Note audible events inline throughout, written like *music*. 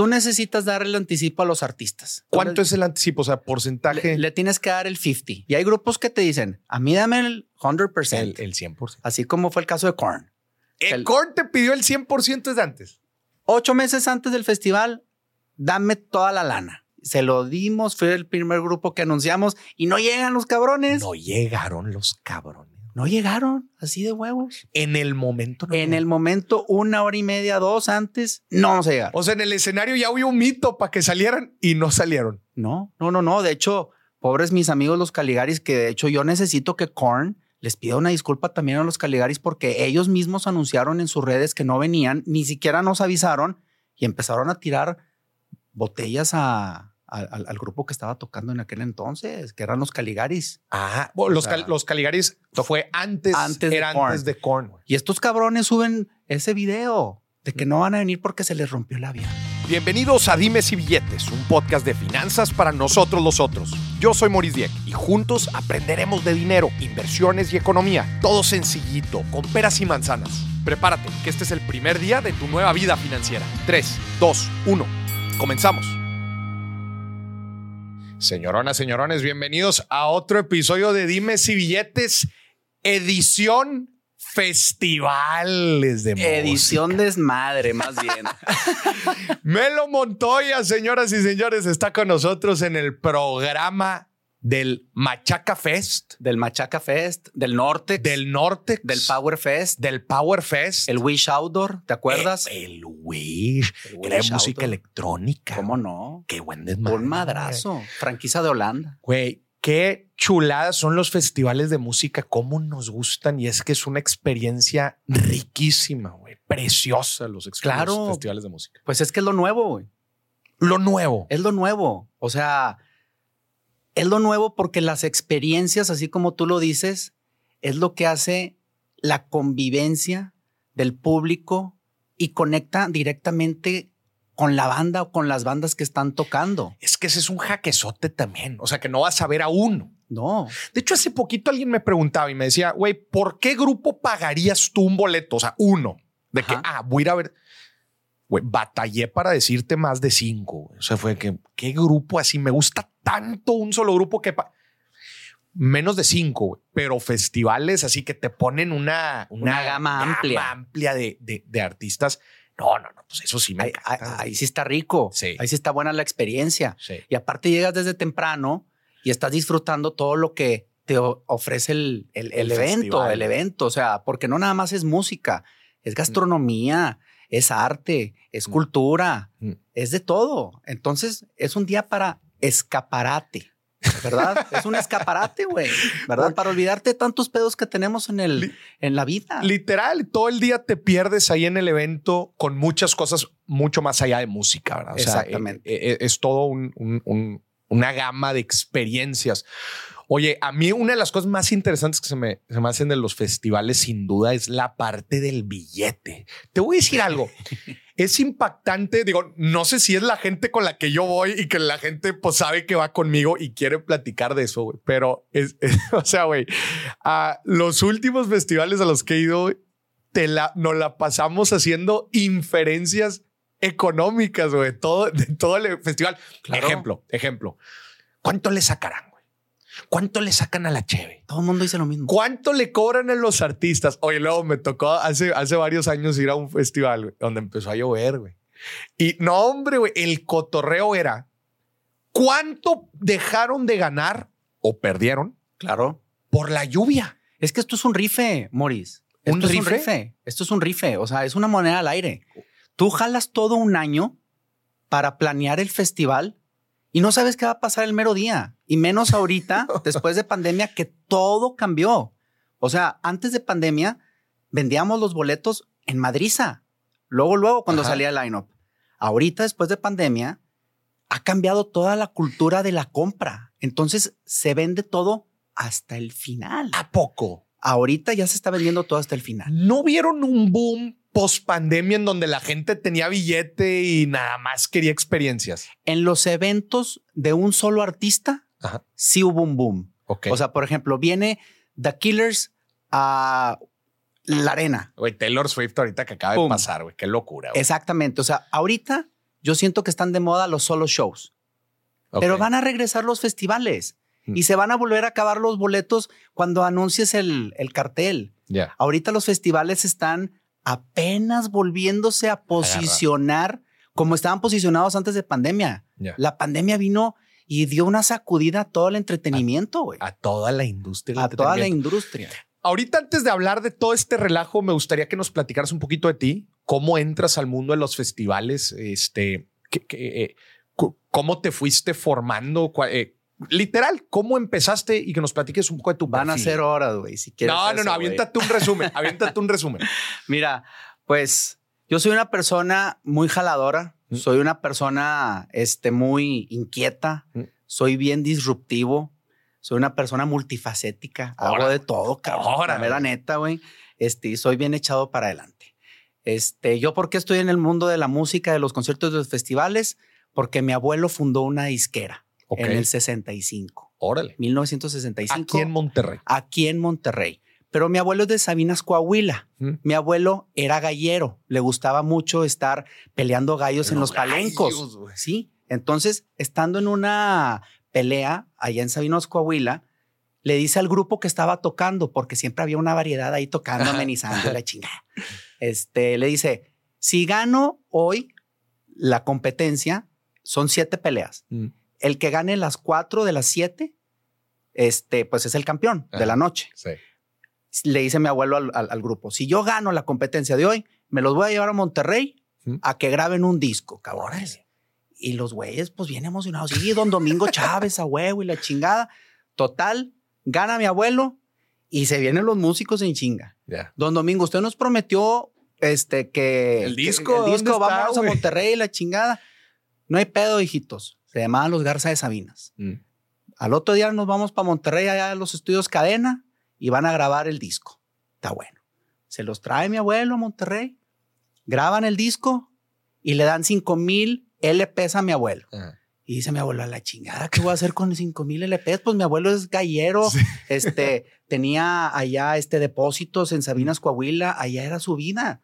tú necesitas dar el anticipo a los artistas. ¿Cuánto es el anticipo? O sea, porcentaje. Le, le, tienes que dar el 50. Y hay grupos que te dicen, a mí dame el 100%. El, el 100%. Así como fue el caso de Korn. El, Korn te pidió el 100% desde antes. Ocho meses antes del festival, dame toda la lana. Se lo dimos, fue el primer grupo que anunciamos y no llegan los cabrones. No llegaron los cabrones. No llegaron, así de huevos. En el momento. No en el momento, una hora y media, dos antes, no se llegaron. O sea, en el escenario ya hubo un mito para que salieran y no salieron. No, no, no, no. De hecho, pobres mis amigos los Caligaris, que de hecho yo necesito que Korn les pida una disculpa también a los Caligaris porque ellos mismos anunciaron en sus redes que no venían, ni siquiera nos avisaron y empezaron a tirar botellas a, al, al, grupo que estaba tocando en aquel entonces, que eran los Caligaris. Ah, bueno, los, sea, los, Caligaris fue antes, antes era de Korn. antes de Korn. Y estos cabrones suben ese video de que no van a venir porque se les rompió el avión. Bienvenidos a Dimes y Billetes, un podcast de finanzas para nosotros los otros. Yo soy Maurice Dieck y juntos aprenderemos de dinero, inversiones y economía. Todo sencillito, con peras y manzanas. Prepárate, que este es el primer día de tu nueva vida financiera. 3, 2, 1. Comenzamos. Señoronas, señorones, bienvenidos a otro episodio de Dimes y Billetes, edición festivales de Edición música. desmadre, más bien. *laughs* Melo Montoya, señoras y señores, está con nosotros en el programa del Machaca Fest. Del Machaca Fest, del Norte. Del Norte. Del Power Fest. Del Power Fest. El Wish Outdoor, ¿te acuerdas? El, el Wish. El Wish Era música electrónica. ¿Cómo no? Qué buen desmadre. Un madrazo. Franquicia de Holanda. Güey, qué chuladas son los festivales de música, cómo nos gustan y es que es una experiencia riquísima, güey, preciosa los, claro, los festivales de música. Pues es que es lo nuevo, güey. Lo nuevo. Es lo nuevo. O sea, es lo nuevo porque las experiencias, así como tú lo dices, es lo que hace la convivencia del público y conecta directamente con la banda o con las bandas que están tocando. Es que ese es un jaquezote también. O sea, que no vas a ver a uno. No. De hecho, hace poquito alguien me preguntaba y me decía, güey, ¿por qué grupo pagarías tú un boleto? O sea, uno. De que, ah, voy a ir a ver. Güey, batallé para decirte más de cinco. Güey. O sea, fue que, ¿qué grupo así? Me gusta tanto un solo grupo que... Menos de cinco, güey. Pero festivales así que te ponen una, una, una gama, gama amplia, amplia de, de, de artistas. No, no, no, pues eso sí me ahí, ahí, sí está rico. Sí. Ahí sí está buena la experiencia. Sí. Y aparte llegas desde temprano y estás disfrutando todo lo que te ofrece el, el, el, el evento, festival. el evento. O sea, porque no nada más es música, es gastronomía. Es arte, es mm. cultura, mm. es de todo. Entonces es un día para escaparate. ¿Verdad? *laughs* es un escaparate, güey. ¿Verdad? Para olvidarte de tantos pedos que tenemos en, el, en la vida. Literal, todo el día te pierdes ahí en el evento con muchas cosas mucho más allá de música, ¿verdad? O Exactamente. Sea, es, es, todo un, un, un, una gama de experiencias. Oye, a mí una de las cosas más interesantes que se me, se me hacen de los festivales, sin duda, es la parte del billete. Te voy a decir *laughs* algo. es impactante. Digo, no sé si es la gente con la que yo voy y que la gente pues sabe que va conmigo y quiere platicar de eso. Pero es, es, *laughs* o sea, güey, a los últimos festivales a los que he ido, te la, nos la pasamos haciendo inferencias económicas, güey, todo, de todo el festival. Claro. Ejemplo, ejemplo. ¿Cuánto le sacarán? ¿Cuánto le sacan a la Cheve? Todo el mundo dice lo mismo. ¿Cuánto le cobran a los artistas? Oye, luego me tocó hace, hace varios años ir a un festival donde empezó a llover, güey. Y no, hombre, güey, el cotorreo era cuánto dejaron de ganar o perdieron. Claro. Por la lluvia. Es que esto es un rife, Morris. ¿Un esto rife? Es un rife. Esto es un rife. O sea, es una moneda al aire. Tú jalas todo un año para planear el festival y no sabes qué va a pasar el mero día. Y menos ahorita, *laughs* después de pandemia, que todo cambió. O sea, antes de pandemia, vendíamos los boletos en Madriza. Luego, luego, cuando Ajá. salía el line-up. Ahorita, después de pandemia, ha cambiado toda la cultura de la compra. Entonces, se vende todo hasta el final. ¿A poco? Ahorita ya se está vendiendo todo hasta el final. ¿No vieron un boom post pandemia en donde la gente tenía billete y nada más quería experiencias? En los eventos de un solo artista, Ajá. sí hubo un boom. Okay. O sea, por ejemplo, viene The Killers a la arena. Güey, Taylor Swift ahorita que acaba Boom. de pasar, güey, qué locura. Güey. Exactamente. O sea, ahorita yo siento que están de moda los solo shows. Pero van a regresar los festivales mm. y se van a volver a acabar los boletos cuando anuncies el, cartel. Ahorita los festivales están apenas volviéndose a posicionar como estaban posicionados antes de pandemia. La pandemia vino y dio una sacudida a todo el entretenimiento, güey. A, toda la industria. A toda la industria. Ahorita, antes de hablar de todo este relajo, me gustaría que nos platicaras un poquito de ti, cómo entras al mundo de los festivales, este, eh, cómo te fuiste formando, eh, literal, cómo empezaste y que nos platiques un poco de tu Van a ser horas, güey, si quieres. No, no, no, aviéntate un resumen, aviéntate un resumen. *laughs* Mira, pues yo soy una persona muy jaladora, mm. soy una persona este, muy inquieta, mm. soy bien disruptivo, soy una persona multifacética, hago de todo, cabrón. La neta, güey. Este, soy bien echado para adelante. Este, yo, ¿por qué estoy en el mundo de la música, de los conciertos, de los festivales? Porque mi abuelo fundó una disquera en el 65. Órale. 1965. Aquí en Monterrey. Aquí en Monterrey. Pero mi abuelo es de Sabinas, Coahuila. Mm. Mi abuelo era gallero. Le gustaba mucho estar peleando gallos en los palencos. Sí. Entonces, estando en una pelea allá en Sabinos, Coahuila, le dice al grupo que estaba tocando, porque siempre había una variedad ahí tocando, *laughs* amenizando la chingada. Este, le dice, si gano hoy la competencia, son siete peleas. Mm. El que gane las cuatro de las siete, este, pues es el campeón de la noche. Le dice mi abuelo al, grupo, si yo gano la competencia de hoy, me los voy a llevar a Monterrey a que graben un disco, cabrones. Y los güeyes, pues bien emocionados. Sí, don Domingo Chávez, a huevo y la chingada. Total, gana mi abuelo y se vienen los músicos en chinga. Don Domingo, usted nos prometió este que el disco, el disco vamos a Monterrey y la chingada. No hay pedo, hijitos. Se llamaban los Garza de Sabinas. Mm. Al otro día nos vamos para Monterrey, allá a los estudios Cadena, y van a grabar el disco. Está bueno. Se los trae mi abuelo a Monterrey, graban el disco y le dan 5 mil LPs a mi abuelo. Y dice mi abuelo, a la chingada, ¿qué voy a hacer con 5 mil LPs? Pues mi abuelo es gallero, *laughs* este, tenía allá este depósitos en Sabinas, Coahuila, allá era su vida.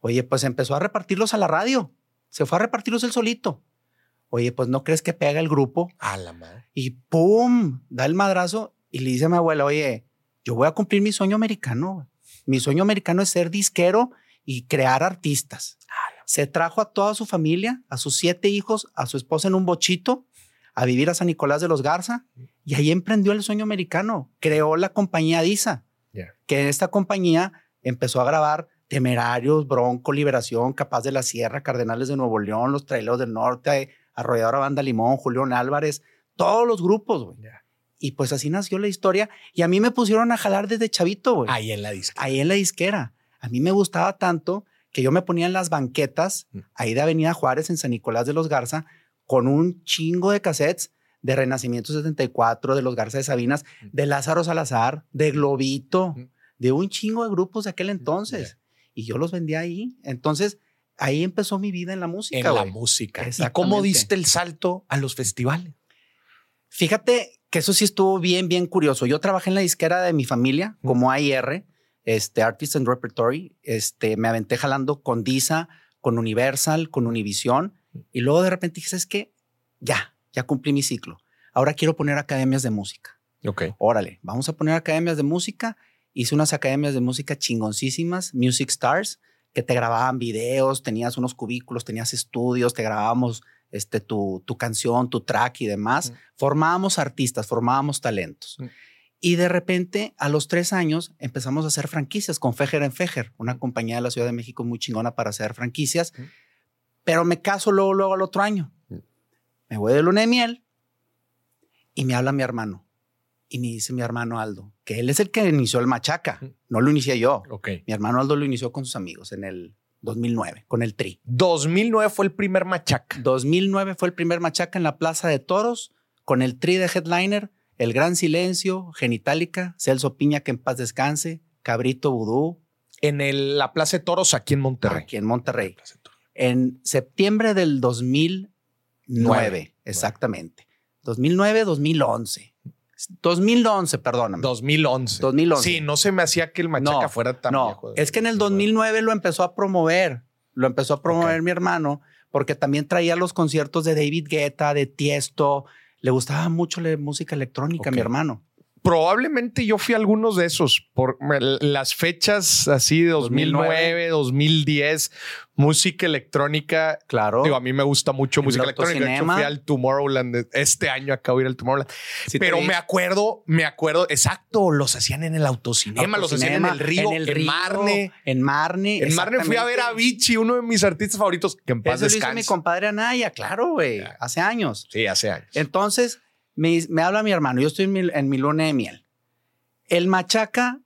Oye, pues empezó a repartirlos a la radio. Se fue a repartirlos él solito. Oye, pues no crees que pega el grupo. A la madre. Y pum, da el madrazo y le dice a mi abuela, oye, yo voy a cumplir mi sueño americano. Mi sueño americano es ser disquero y crear artistas. Se trajo a toda su familia, a sus siete hijos, a su esposa en un bochito, a vivir a San Nicolás de los Garza y ahí emprendió el sueño americano. Creó la compañía DISA, que en esta compañía empezó a grabar Temerarios, Bronco, Liberación, Capaz de la Sierra, Cardenales de Nuevo León, Los Traileros del Norte, Arrolladora Banda Limón, Julián Álvarez, todos los grupos, güey. Y pues así nació la historia. Y a mí me pusieron a jalar desde chavito, güey. Ahí en la disquera. Ahí en la disquera. A mí me gustaba tanto que yo me ponía en las banquetas, mm. ahí de Avenida Juárez, en San Nicolás de los Garza, con un chingo de cassettes de Renacimiento 74, de los Garza de Sabinas, mm. de Lázaro Salazar, de Globito, mm. de un chingo de grupos de aquel entonces. Y yo los vendía ahí. Entonces, ahí empezó mi vida en la música. En la música. ¿Y cómo diste el salto a los festivales? Fíjate que eso sí estuvo bien, bien curioso. Yo trabajé en la disquera de mi familia como AIR, este, Artist and Repertory. Este, me aventé jalando con Disa, con Universal, con Univision. Y luego de repente dije, es que ya, ya cumplí mi ciclo. Ahora quiero poner academias de música. Ok. Órale, vamos a poner academias de música. Hice unas academias de música chingoncísimas, Music Stars que te grababan videos, tenías unos cubículos, tenías estudios, te grabábamos este, tu, tu canción, tu track y demás. Formábamos artistas, formábamos talentos. Y de repente, a los tres años, empezamos a hacer franquicias con Fejer en Fejer, una compañía de la Ciudad de México muy chingona para hacer franquicias. Pero me caso luego, luego al otro año. Me voy de luna de miel y me habla mi hermano. Y me dice mi hermano Aldo, que él es el que inició el machaca, no lo inicié yo. Okay. Mi hermano Aldo lo inició con sus amigos en el 2009, con el Tri. 2009 fue el primer machaca. 2009 fue el primer machaca en la Plaza de Toros, con el Tri de headliner, El Gran Silencio, Genitalica, Celso Piña, que en paz descanse, Cabrito Vudú. En el, la Plaza de Toros aquí en Monterrey. Aquí en Monterrey. En septiembre del 2009, exactamente. 2009, 2011. 2011, perdóname. 2011. 2011. Sí, no se me hacía que el Machaca fuera tan no, Es que en el 2009 lo empezó a promover. lo empezó a promover mi hermano porque también traía los conciertos de David Guetta, de Tiesto. Le gustaba mucho la música electrónica a mi hermano probablemente yo fui a algunos de esos por las fechas así de 2009, 2010, música electrónica. Claro. Digo, a mí me gusta mucho música electrónica. De hecho, fui al Tomorrowland este año, acabo de ir al Tomorrowland. Pero me acuerdo, me acuerdo, exacto, los hacían en el autocinema, los hacían en el río, en, el Marne. En Marne. En Marne fui a ver a Vichy, uno de mis artistas favoritos, que en paz Eso mi compadre Anaya, claro, güey, hace años. Sí, hace años. Entonces, me, habla mi hermano, yo estoy en mi, luna de miel. El Machaca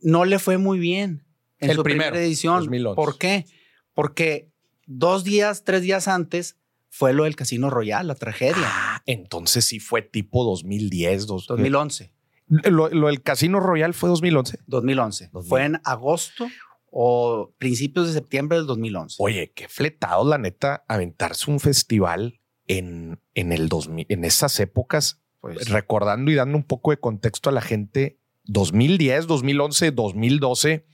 no le fue muy bien en el su primera edición. ¿Por qué? Porque dos días, tres días antes fue lo del Casino Royal, la tragedia. Ah, entonces sí fue tipo 2010, 2011. Lo, del Casino Royal fue 2011. 2011. Fue en agosto o principios de septiembre del 2011. Oye, qué fletado, la neta, aventarse un festival en, en el 2000, en esas épocas, pues, recordando y dando un poco de contexto a la gente, 2010, 2011, 2012,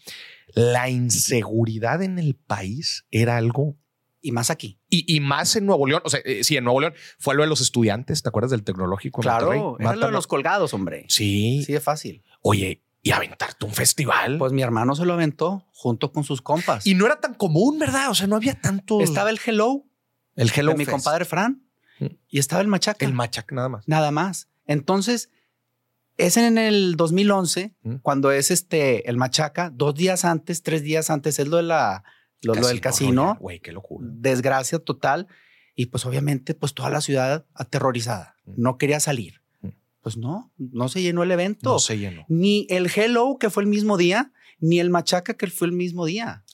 la inseguridad en el país era algo y más aquí. Y, más en Nuevo León. O sea, eh, sí, en Nuevo León fue lo de los estudiantes. ¿Te acuerdas del tecnológico? Claro, era lo de los colgados, hombre. Sí. Sí, es fácil. Oye, y aventarte un festival. Pues mi hermano se lo aventó junto con sus compas. Y no era tan común, ¿verdad? O sea, no había tanto. Estaba el Hello. El Hello. De mi compadre Fran. Y estaba el Machaca. El Machaca nada más. Nada más. Entonces, es en el 2011 mm. cuando es este el Machaca, dos días antes, tres días antes, es lo de la lo, del casino. Güey, qué locura. Desgracia total. Y pues obviamente, pues toda la ciudad aterrorizada. Mm. No quería salir. Pues no, no se llenó el evento. No se llenó. Ni el Hello, que fue el mismo día, ni el Machaca, que fue el mismo día.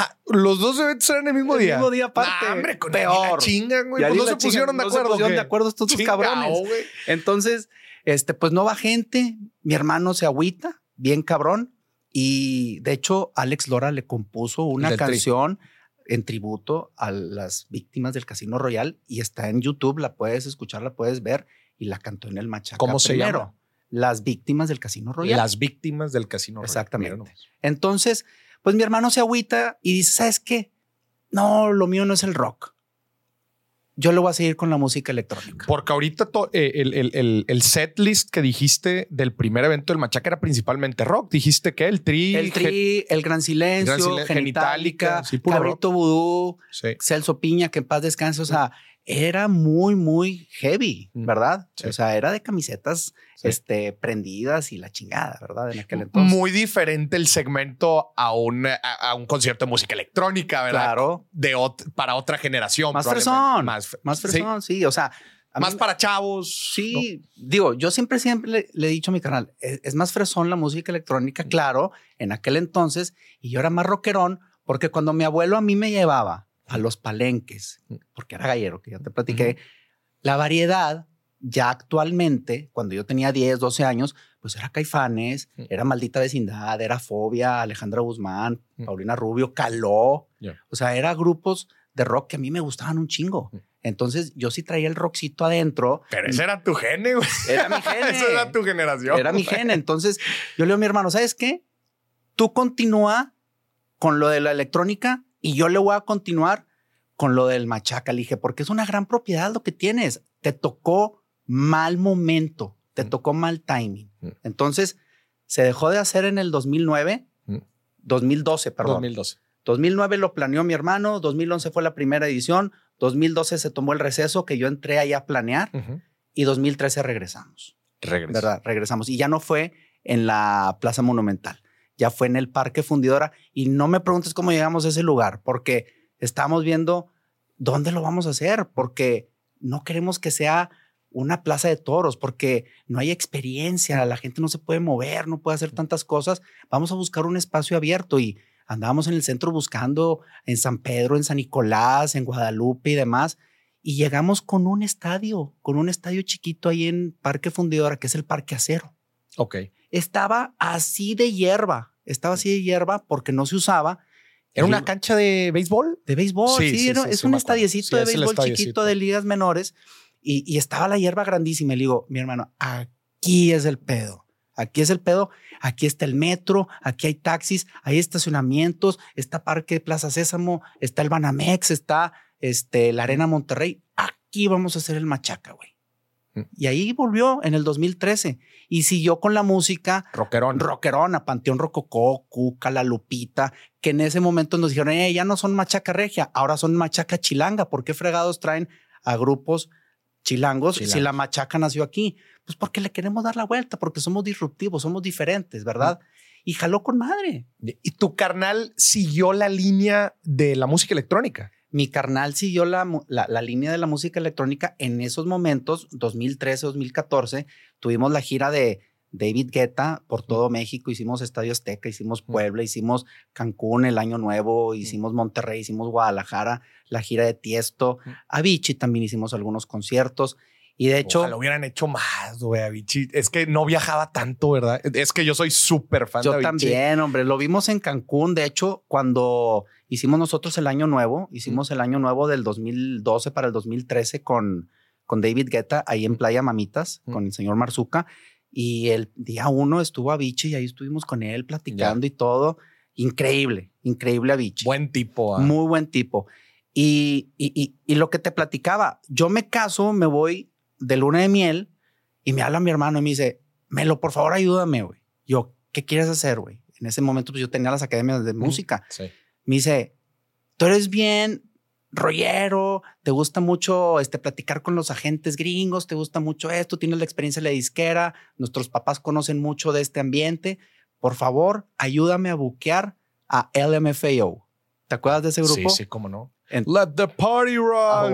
Ah, los dos eventos eran el mismo día. El mismo día aparte. Nah, hombre, con peor. chingan, güey. Pues no se pusieron de acuerdo. No se pusieron de acuerdo estos dos cabrones. Entonces, este, pues no va gente. Mi hermano se agüita, bien cabrón. Y de hecho, Alex Lora le compuso una canción en tributo a las víctimas del Casino Royal y está en YouTube. La puedes escuchar, la puedes ver y la cantó en el Machaca. ¿Cómo se llama? Las víctimas del Casino Royal. Las víctimas del Casino Royal. Exactamente. Entonces, pues mi hermano se agüita y dice, ¿sabes qué? No, lo mío no es el rock. Yo le voy a seguir con la música electrónica. Porque ahorita eh, el, el, set list que dijiste del primer evento del Machaca era principalmente rock. Dijiste que el Tri. El Tri, El Gran Silencio, Genitalica, Cabrito Vudú, Celso Piña, que en paz descanse. O sea, era muy, muy heavy, mm. ¿verdad? O sea, era de camisetas este, prendidas y la chingada, ¿verdad? En aquel entonces. Muy diferente el segmento a un, a, un concierto de música electrónica, ¿verdad? Claro. De para otra generación. Más fresón. Más, más fresón, sí. O sea, más para chavos. Sí, digo, yo siempre, siempre le, he dicho a mi canal, es, es, más fresón la música electrónica, mm. claro, en aquel entonces, y yo era más rockerón, porque cuando mi abuelo a mí me llevaba a los palenques, mm. porque era gallero, que ya te platiqué, la variedad ya actualmente, cuando yo tenía 10, 12 años, pues era Caifanes, mm. era Maldita Vecindad, era Fobia, Alejandra Guzmán, mm. Paulina Rubio, Caló. O sea, eran grupos de rock que a mí me gustaban un chingo. Entonces yo sí traía el rockcito adentro. Pero ese era tu gene, güey. Era mi gene. *laughs* Eso era tu generación. Era mi gene. Entonces yo le digo a mi hermano, ¿sabes qué? Tú continúa con lo de la electrónica y yo le voy a continuar con lo del machaca. Le dije, porque es una gran propiedad lo que tienes. Te tocó mal momento, te mm. tocó mal timing. Mm. Entonces, se dejó de hacer en el 2009, 2012, mm. perdón. 2012. 2009 lo planeó mi hermano, 2011 fue la primera edición, 2012 se tomó el receso que yo entré ahí a planear y 2013 regresamos. ¿Verdad? Regresamos. Y ya no fue en la Plaza Monumental ya fue en el Parque Fundidora. Y no me preguntes cómo llegamos a ese lugar, porque estamos viendo dónde lo vamos a hacer, porque no queremos que sea una plaza de toros, porque no hay experiencia, la gente no se puede mover, no puede hacer tantas cosas. Vamos a buscar un espacio abierto y andábamos en el centro buscando en San Pedro, en San Nicolás, en Guadalupe y demás. Y llegamos con un estadio, con un estadio chiquito ahí en Parque Fundidora, que es el Parque Acero. Ok estaba así de hierba, estaba así de hierba porque no se usaba. ¿Era una cancha de béisbol? De béisbol, sí, es un estadiecito de béisbol chiquito de ligas menores y, estaba la hierba grandísima. Y le digo, mi hermano, aquí es el pedo. Aquí es el pedo. Aquí está el metro, aquí hay taxis, hay estacionamientos, está Parque Plaza Sésamo, está el Banamex, está este, la Arena Monterrey. Aquí vamos a hacer el machaca, güey. Y ahí volvió en el 2013 y siguió con la música rockerón, rockerón a Panteón Rococó, Cuca, La Lupita, que en ese momento nos dijeron, eh, ya no son machaca regia, ahora son machaca chilanga. ¿Por qué fregados traen a grupos chilangos si la machaca nació aquí? Pues porque le queremos dar la vuelta, porque somos disruptivos, somos diferentes, ¿verdad? Y jaló con madre. ¿Y tu carnal siguió la línea de la música electrónica? Mi carnal siguió la, la, línea de la música electrónica en esos momentos, 2013, 2014. Tuvimos la gira de David Guetta por todo México. Hicimos Estadio Azteca, hicimos Puebla, hicimos Cancún el Año Nuevo, hicimos Monterrey, hicimos Guadalajara, la gira de Tiesto. Avicii también hicimos algunos conciertos. Y de hecho. lo hubieran hecho más, güey, Avicii. Es que no viajaba tanto, ¿verdad? Es que yo soy súper fan de Avicii. Yo también, hombre. Lo vimos en Cancún. De hecho, cuando hicimos nosotros el año nuevo, hicimos el año nuevo del 2012 para el 2013 con, con David Guetta ahí en Playa Mamitas, con el señor Marzuca. Y el día uno estuvo Avicii y ahí estuvimos con él platicando y todo. Increíble, increíble Avicii. Buen tipo. ¿ah? Muy buen tipo. Y, y, y, y, lo que te platicaba, yo me caso, me voy de luna de miel y me habla mi hermano y me dice, Melo, por favor, ayúdame, güey. Yo, ¿qué quieres hacer, güey? En ese momento, pues yo tenía las academias de música. Me dice, tú eres bien rollero, te gusta mucho este, platicar con los agentes gringos, te gusta mucho esto, tienes la experiencia de la disquera, nuestros papás conocen mucho de este ambiente. Por favor, ayúdame a buquear a LMFAO. ¿Te acuerdas de ese grupo? Sí, sí, cómo no. Let the party rock.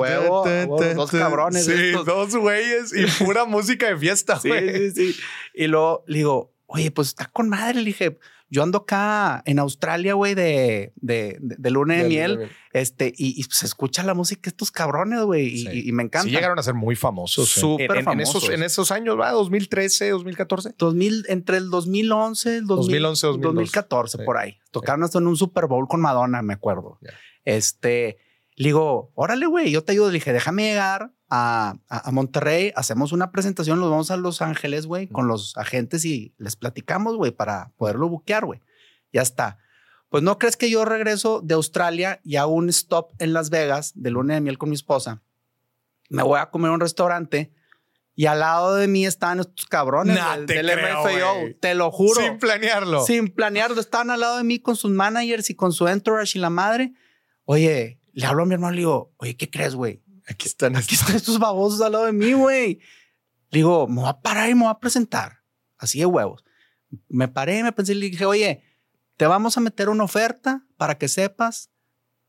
dos cabrones. Sí, dos güeyes y *laughs* pura música de fiesta. Sí, sí, sí. Y luego le digo, oye, pues está con madre. Le dije, yo ando acá en Australia, güey, de, de, de, luna de, miel. Este, y, y, se escucha la música de estos cabrones, güey. Y, me encanta. Sí, llegaron a ser muy famosos. Súper en, famosos. En esos, en esos años, ¿va? 2013, 2014. 2000, entre el 2011 el 2011, 2014, por ahí. Tocaron hasta en un Super Bowl con Madonna, me acuerdo. Este, le digo, órale, güey, yo te ayudo. Le dije, déjame llegar a, a, Monterrey, hacemos una presentación, nos vamos a Los Ángeles, güey, con los agentes y les platicamos, güey, para poderlo buquear, güey. Ya está. Pues no crees que yo regreso de Australia y hago un stop en Las Vegas de luna de miel con mi esposa. Me voy a comer a un restaurante y al lado de mí estaban estos cabrones te del MFAO. Te lo juro. Sin planearlo. Sin planearlo. Estaban al lado de mí con sus managers y con su entourage y la madre. Oye, le hablo a mi hermano y le digo, oye, ¿qué crees, güey? Aquí están, aquí están estos babosos al lado de mí, güey. Le digo, me voy a parar y me voy a presentar. Así de huevos. Me paré, me pensé y le dije, oye, te vamos a meter una oferta para que sepas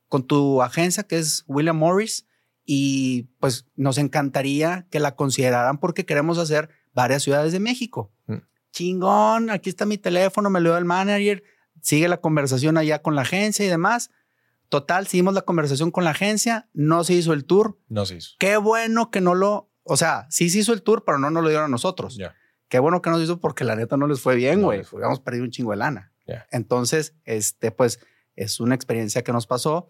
con tu agencia que es William Morris y pues nos encantaría que la consideraran porque queremos hacer varias ciudades de México. Mm. Chingón, aquí está mi teléfono, me lo dio el manager, sigue la conversación allá con la agencia y demás. Total, seguimos la conversación con la agencia, no se hizo el tour. No se hizo. Qué bueno que no lo, o sea, sí se hizo el tour, pero no nos lo dieron a nosotros. Ya. Qué bueno que nos hizo porque la neta no les fue bien, güey. No, Habíamos perdido un chingo de lana. Entonces, este, pues es una experiencia que nos pasó.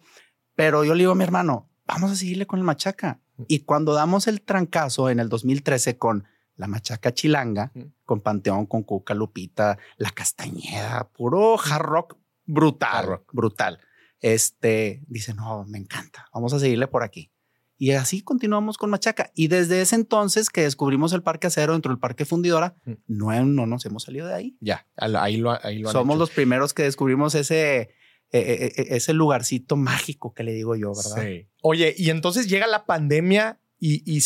Pero yo le digo a mi hermano, vamos a seguirle con el machaca. Mm. Y cuando damos el trancazo en el 2013 con la machaca chilanga, mm. con Panteón, con Cuca, Lupita, la Castañeda, puro hard rock brutal, brutal este, dice, no, me encanta, vamos a seguirle por aquí. Y así continuamos con Machaca. Y desde ese entonces que descubrimos el Parque Acero dentro del Parque Fundidora, mm. no, no nos hemos salido de ahí. Ya, ahí lo, ahí lo Somos los primeros que descubrimos ese, e, e, e, ese lugarcito mágico que le digo yo, ¿verdad? Sí. Oye, y entonces llega la pandemia y, y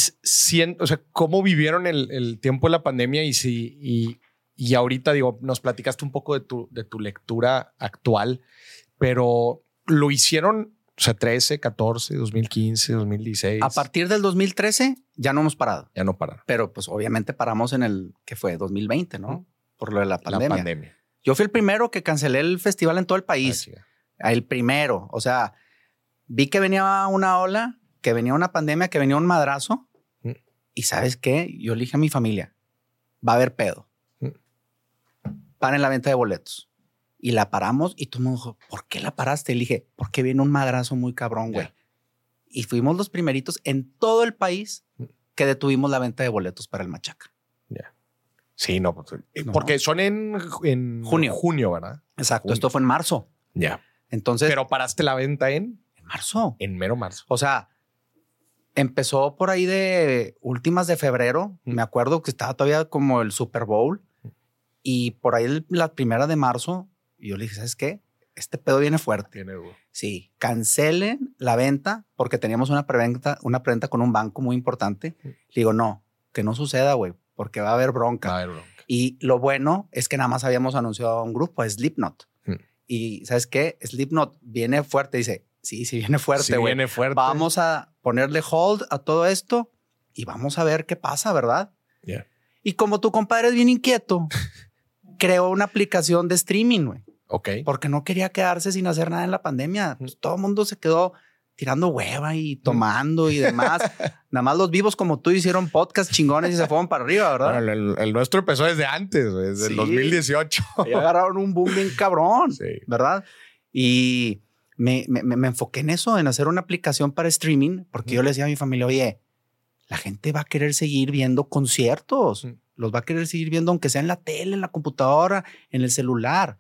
o sea, ¿cómo vivieron el, el, tiempo de la pandemia? Y si, y, y ahorita digo, nos platicaste un poco de tu, de tu lectura actual, pero lo hicieron, o sea, 13, 14, 2015, 2016. A partir del 2013 ya no hemos parado. Ya no pararon. Pero pues obviamente paramos en el que fue 2020, ¿no? Por lo de la pandemia. La pandemia. Yo fui el primero que cancelé el festival en todo el país. Ah, el primero. O sea, vi que venía una ola, que venía una pandemia, que venía un madrazo. Mm. Y sabes qué? Yo le dije a mi familia, va a haber pedo. Mm. Paren la venta de boletos y la paramos y todo el mundo dijo, ¿por qué la paraste? Y le dije, porque viene un madrazo muy cabrón, güey. Y fuimos los primeritos en todo el país mm. que detuvimos la venta de boletos para el Machaca. Ya. Sí, no, pues, eh, porque son en, en junio. junio, ¿verdad? Exacto. Junio. Esto fue en marzo. Ya. Entonces, Pero paraste la venta en, en marzo. en mero marzo. O sea, empezó por ahí de últimas de febrero. Mm. Me acuerdo que estaba todavía como el Super Bowl y por ahí la primera de marzo. Yo le dije, ¿sabes qué? Este pedo viene fuerte. Duro. Sí, cancelen la venta porque teníamos una preventa, una preventa con un banco muy importante. Le digo, no, que no suceda, güey, porque va a haber bronca. Va a haber bronca. Y lo bueno es que nada más habíamos anunciado a un grupo, Slipknot. Hmm. Y ¿sabes qué? Slipknot viene fuerte. Dice, sí, sí viene fuerte, Sí, güey. viene fuerte. vamos a ponerle hold a todo esto y vamos a ver qué pasa, ¿verdad? Ya. Y como tu compadre es bien inquieto, *laughs* creó una aplicación de streaming, güey, Ok. porque no quería quedarse sin hacer nada en la pandemia. Pues, todo el mundo se quedó tirando hueva y tomando y demás. *laughs* Nada más los vivos como tú hicieron podcast chingones y se fueron para arriba, ¿verdad? Bueno, el, el nuestro empezó desde antes, desde el Sí. 2018. Ahí agarraron un boom bien cabrón, Sí. ¿verdad? Y me, me- me- enfoqué en eso, en hacer una aplicación para streaming, porque yo le decía a mi familia, oye, la gente va a querer seguir viendo conciertos, Mm. los va a querer seguir viendo, aunque sea en la tele, en la computadora, en el celular.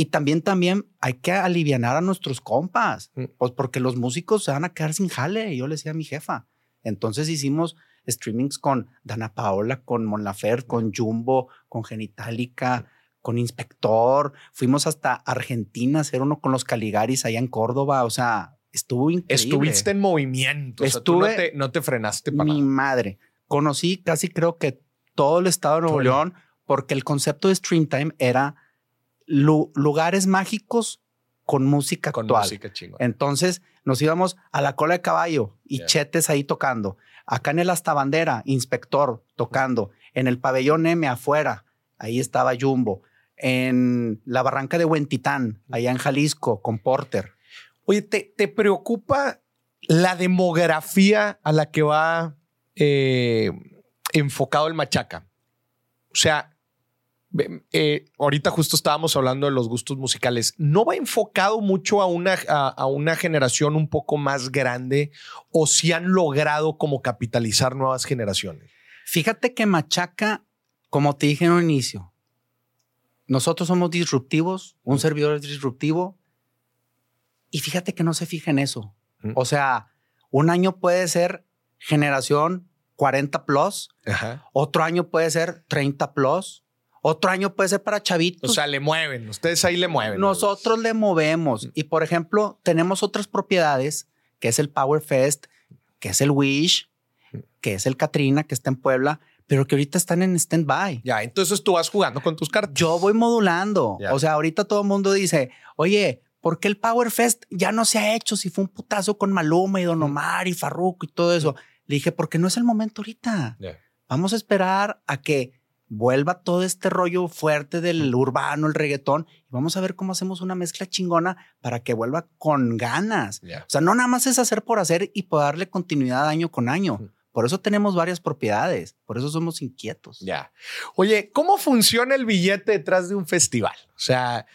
Y también, también hay que alivianar a nuestros compas, Mm. pues porque los músicos se van a quedar sin jale. Yo le decía a mi jefa. Entonces hicimos streamings con Dana Paola, con Mon Laferte, con Jumbo, con Genitalica, con Inspector. Fuimos hasta Argentina a hacer uno con los Caligaris allá en Córdoba. O sea, estuvo increíble. Estuviste en movimiento. o sea, tú Estuve- no, te, no te frenaste para Mi madre. Conocí casi creo que todo el estado de Nuevo. León porque el concepto de Streamtime era lu- lugares mágicos con música con actual. música chingona. Entonces nos íbamos a la cola de caballo y chetes ahí tocando. Acá en el Hasta Bandera, inspector tocando. En el pabellón M afuera, ahí estaba Jumbo. En la barranca de Huentitán, allá en Jalisco, con Porter. Oye, ¿te, te preocupa la demografía a la que va eh, enfocado el machaca? O sea, eh, ahorita justo estábamos hablando de los gustos musicales. ¿No va enfocado mucho a una, a, a una generación un poco más grande o si han logrado como capitalizar nuevas generaciones? Fíjate que Machaca, como te dije en un inicio, nosotros somos disruptivos, un Mm. servidor es disruptivo, y fíjate que no se fija en eso. Mm. O sea, un año puede ser generación 40 plus, Ajá. otro año puede ser 30 plus, otro año puede ser para chavitos. O sea, le mueven. Ustedes ahí le mueven. Nosotros le movemos. Y por ejemplo, tenemos otras propiedades, que es el Power Fest, que es el Wish, que es el Katrina, que está en Puebla, pero que ahorita están en stand-by. Ya, entonces tú vas jugando con tus cartas. Yo voy modulando. Ya. O sea, ahorita todo el mundo dice, oye, ¿por qué el Power Fest ya no se ha hecho si fue un putazo con Maluma y Don Omar y Farruko y todo eso? Le dije, porque no es el momento ahorita. Ya. Vamos a esperar a que vuelva todo este rollo fuerte del urbano, el reggaetón, y vamos a ver cómo hacemos una mezcla chingona para que vuelva con ganas. O sea, no nada más es hacer por hacer y por darle continuidad año con año. Por eso tenemos varias propiedades, por eso somos inquietos. Ya. Oye, ¿cómo funciona el billete detrás de un festival? O sea,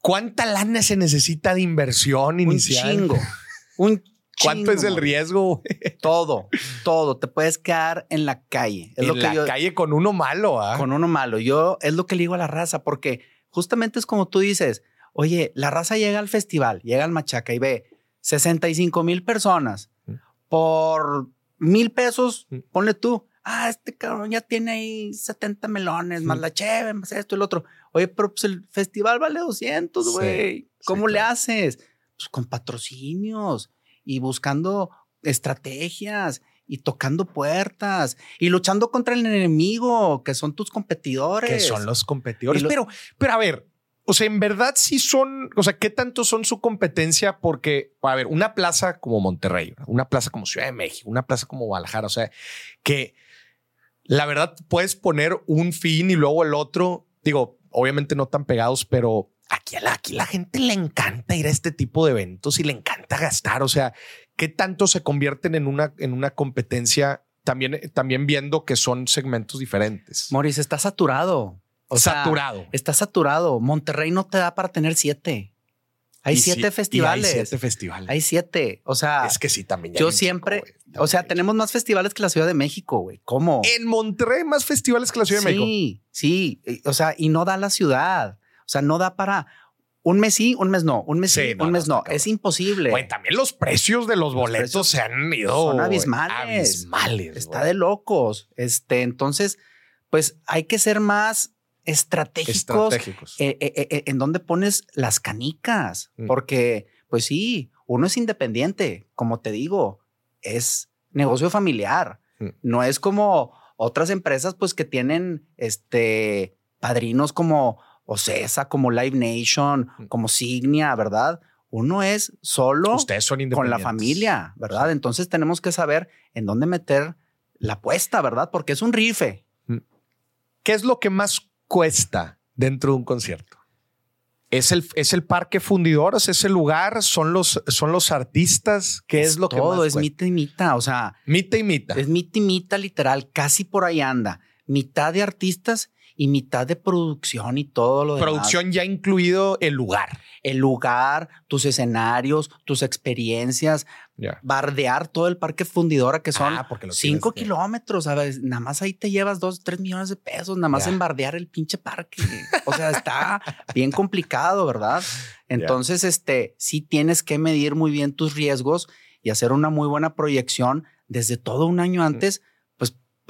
¿cuánta lana se necesita de inversión Un inicial? chingo. *laughs* Un ¿Cuánto es el riesgo? Todo, todo. Te puedes quedar en la calle. Es en lo que la yo, calle con uno malo, ¿ah? con uno malo. Yo es lo que le digo a la raza, porque justamente es como tú dices, oye, la raza llega al festival, llega al Machaca y ve 65 mil personas Mm. por mil pesos, Mm. ponle tú. Ah, este cabrón ya tiene ahí 70 melones, más Mm. la cheve, más esto y el otro. Oye, pero pues el festival vale 200, Sí, güey. ¿Cómo sí, le claro. haces? Pues con patrocinios y buscando estrategias y tocando puertas y luchando contra el enemigo, que son tus competidores. que son los competidores. Lo- Pero, pero a ver, o sea, en verdad sí son, o sea, ¿qué tanto son su competencia? Porque, a ver, una plaza como Monterrey, una plaza como Ciudad de México, una plaza como Guadalajara, o sea, que la verdad puedes poner un fin y luego el otro, digo, obviamente no tan pegados, pero aquí a la, aquí la gente le encanta ir a este tipo de eventos y le encanta gastar, o sea, ¿qué tanto se convierten en una, en una competencia? También, también viendo que son segmentos diferentes. Maurice, está saturado. O sea, Saturado. está saturado. Monterrey no te da para tener siete. Hay siete festivales. Hay siete festivales. Hay siete. O sea, es que sí, también. yo siempre, güey. o sea, tenemos más festivales que la Ciudad de México, güey. ¿Cómo? En Monterrey más festivales que la Ciudad de México. Sí, sí. O sea, y no da la ciudad. O sea, no da para un mes sí, un mes no, un mes sí, Sí, no, un mes no. Es imposible. Güey, también los precios de los boletos se han ido. son abismales. Abismales. Está güey. de locos. Este, entonces, pues hay que ser más estratégicos estratégicos. eh, eh, eh, en dónde pones las canicas, Mm. porque pues sí, uno es independiente, como te digo, es negocio familiar, Mm. no es como otras empresas pues que tienen este padrinos como Ocesa, como Live Nation, Mm. como Signia, ¿verdad? Uno es solo Ustedes son con la familia, ¿verdad? Entonces tenemos que saber en dónde meter la apuesta, ¿verdad? Porque es un rife. ¿Qué es lo que más cuesta dentro de un concierto? ¿Es el, es el parque fundidor? ¿Es ese lugar? ¿Son los, son los artistas? ¿Qué es, lo que todo es mita y mita, o sea, Mita y mita. Es mita y mita literal, casi por ahí anda. Mitad de artistas y mitad de producción y todo lo demás. Producción ya incluido el lugar. El lugar, tus escenarios, tus experiencias, bardear todo el parque fundidora que son Ah, cinco tienes kilómetros, ¿sabes? Nada más ahí te llevas dos, tres millones de pesos, nada más en bardear el pinche parque. O sea, está *laughs* bien complicado, ¿verdad? Entonces, este, sí tienes que medir muy bien tus riesgos y hacer una muy buena proyección desde todo un año antes,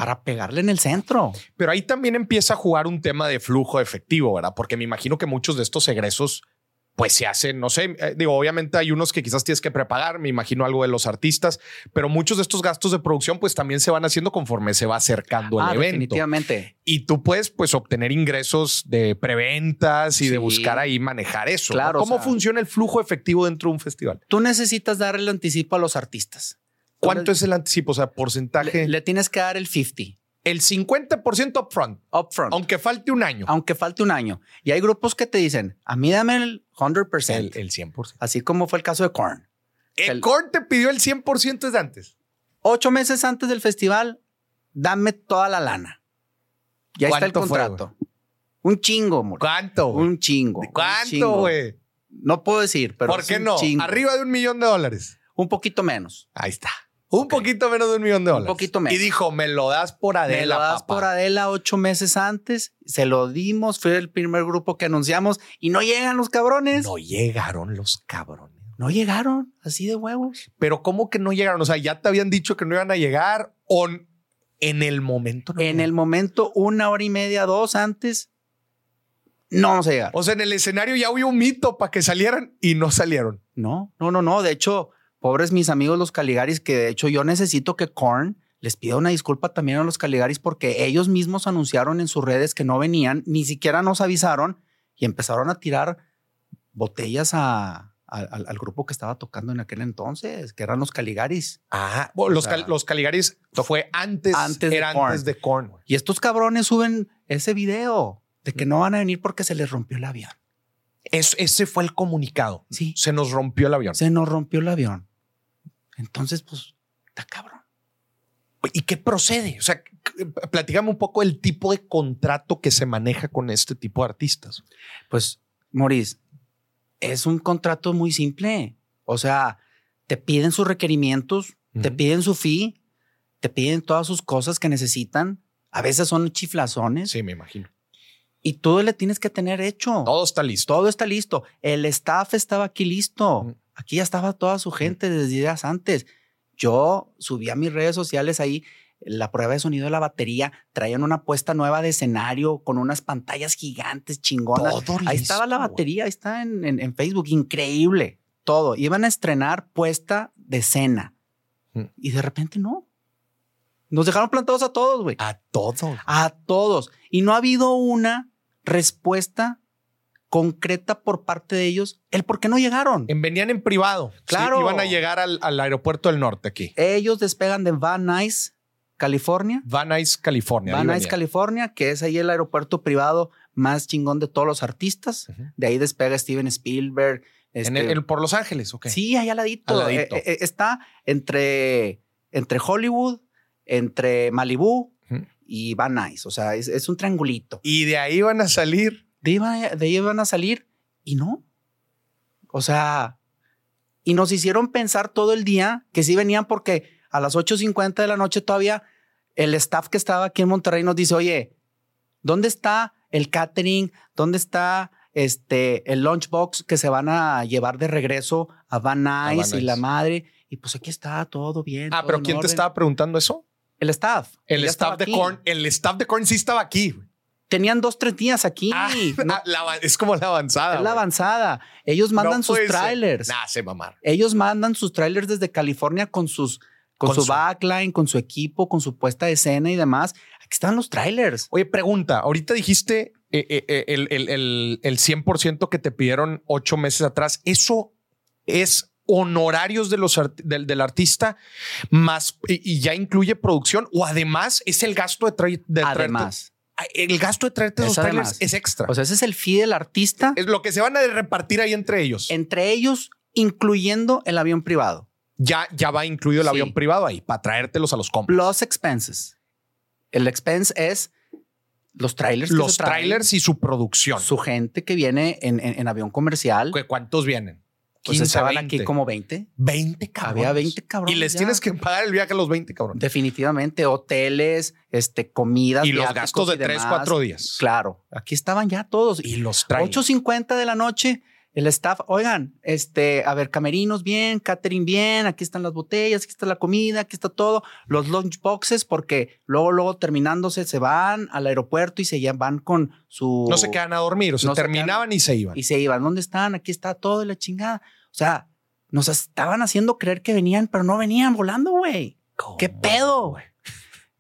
para pegarle en el centro. Pero ahí también empieza a jugar un tema de flujo efectivo, ¿verdad? Porque me imagino que muchos de estos egresos pues se hacen, no sé, eh, digo, obviamente hay unos que quizás tienes que prepagar, me imagino algo de los artistas, pero muchos de estos gastos de producción pues también se van haciendo conforme se va acercando Ah, el evento. definitivamente. Y tú puedes pues obtener ingresos de preventas y de buscar ahí manejar eso. ¿no? Claro, o ¿Cómo sea- funciona el flujo efectivo dentro de un festival? Tú necesitas dar el anticipo a los artistas. ¿Cuánto es el anticipo? O sea, porcentaje. Le, le tienes que dar el 50 el 50% upfront, upfront, aunque falte un año. aunque falte un año. Y hay grupos que te dicen, a mí dame el 100%, El, el 100%. así como fue el caso de Korn. El, El- Korn te pidió el 100% desde antes. Ocho meses antes del festival, dame toda la lana. Ya está el ¿Cuánto fue, contrato. un chingo, amor. ¿Cuánto? Un chingo. ¿Cuánto, güey? No puedo decir, pero ¿Por qué no? chingo. Arriba de un millón de dólares. Un poquito menos. Ahí está. Un poquito menos de un millón de Un dólares. poquito menos. Y dijo, me lo das por Adela, Me lo das papá. por Adela ocho meses antes. Se lo dimos. Fue el primer grupo que anunciamos y no llegan los cabrones. No, No llegaron los cabrones. llegaron así de huevos. Pero ¿cómo que no llegaron? O sea, ya te habían dicho que no iban a llegar o en el momento. no En el momento, una hora y media, dos antes, no vamos a llegar. O sea, en el escenario ya hubo un mito para que salieran y no salieron. No, no, no, no. De hecho, pobres mis amigos los Caligaris, que de hecho yo necesito que Korn les pida una disculpa también a los Caligaris porque ellos mismos anunciaron en sus redes que no venían, ni siquiera nos avisaron y empezaron a tirar botellas a- a- al, al grupo que estaba tocando en aquel entonces, que eran los Caligaris. Ah, bueno, los, sea, cal- los Caligaris fue antes, antes de era Korn. antes de Korn. Y estos cabrones suben ese video de que no van a venir porque se les rompió el avión. Es- ese fue el comunicado. Sí, Se nos rompió el avión. se nos rompió el avión. Entonces, pues, está cabrón. ¿Y qué procede? O sea, platícame un poco el tipo de contrato que se maneja con este tipo de artistas. Pues, Maurice, es un contrato muy simple. O sea, te piden sus requerimientos, te piden su fee, te piden todas sus cosas que necesitan. A veces son chiflazones Sí, me imagino. y todo le tienes que tener hecho. Todo está listo. Todo está listo. El staff estaba aquí listo. Aquí ya estaba toda su gente desde días antes. Yo subí a mis redes sociales ahí la prueba de sonido de la batería. Traían una puesta nueva de escenario con unas pantallas gigantes chingonas. Todo ahí listo, estaba la batería, ahí está en, en- en Facebook. Increíble. Todo. Iban a estrenar puesta de escena. Mm. Y de repente no. Nos dejaron plantados a todos, güey. A todo. A todos. Y no ha habido una respuesta concreta por parte de ellos el por qué no llegaron. En- venían en privado. Sí, Claro. iban a llegar al, al aeropuerto del norte aquí. Ellos despegan de Van Nuys, California. Van Nuys, California. Van Nuys. California, que es ahí el aeropuerto privado más chingón de todos los artistas. De ahí despega Steven Spielberg. En este- el- el- por Los Ángeles, ok. Sí, ahí al ladito. Al ladito. Eh, eh, está entre, entre Hollywood, entre Malibu Ujú. y Van Nuys. O sea, es, es un triangulito. Y de ahí van a salir. De ahí, van a- de ahí van a salir y no. O sea, y nos hicieron pensar todo el día que sí venían porque a las 8.50 de la noche todavía el staff que estaba aquí en Monterrey nos dice, oye, ¿dónde está el catering? ¿Dónde está este, el lunchbox que se van a llevar de regreso a Van Nuys y la madre? Y pues aquí está todo bien. Ah, pero ¿quién te estaba preguntando eso? El staff. El staff de Korn. El staff de Korn sí estaba aquí. Tenían dos, tres días aquí. Ah, *laughs* es como la avanzada. Es la avanzada. Ellos mandan sus trailers. Nah, se mamar. Ellos mandan sus trailers desde California con sus con, su, backline, con su equipo, con su puesta de escena y demás. Aquí están los trailers. Oye, pregunta, ahorita dijiste eh, eh, eh, el, el, el, 100% que te pidieron ocho meses atrás. ¿Eso es honorarios de los del, artista más y, ya incluye producción o además es el gasto de, de además el gasto de traerte los trailers es extra. O sea, ese es el fee del artista. Es lo que se van a repartir ahí entre ellos. Entre ellos, incluyendo el avión privado ya, ya va incluido el avión privado ahí para traértelos a los compras. Plus expenses. El expense es los trailers. Los trailers y su producción. Su gente que viene en, avión comercial. ¿Cuántos vienen? Pues estaban aquí como 20. 20 cabrones. Había 20 cabrones. Y les tienes que pagar el viaje a los 20 cabrones. Definitivamente. Hoteles, este, comidas. Y los gastos de 3, 4 días. Claro. Aquí estaban ya todos. Y los trailers. 8.50 de la noche el staff, oigan, este, a ver, camerinos bien, catering bien, aquí están las botellas, aquí está la comida, aquí está todo, los lunch boxes, porque luego, luego terminándose se van al aeropuerto y se van con su... No se quedan a dormir, o sea, terminaban y se iban. Y se iban. ¿Dónde están? Aquí está todo de la chingada. O sea, nos estaban haciendo creer que venían, pero no venían volando, güey. ¿Qué pedo?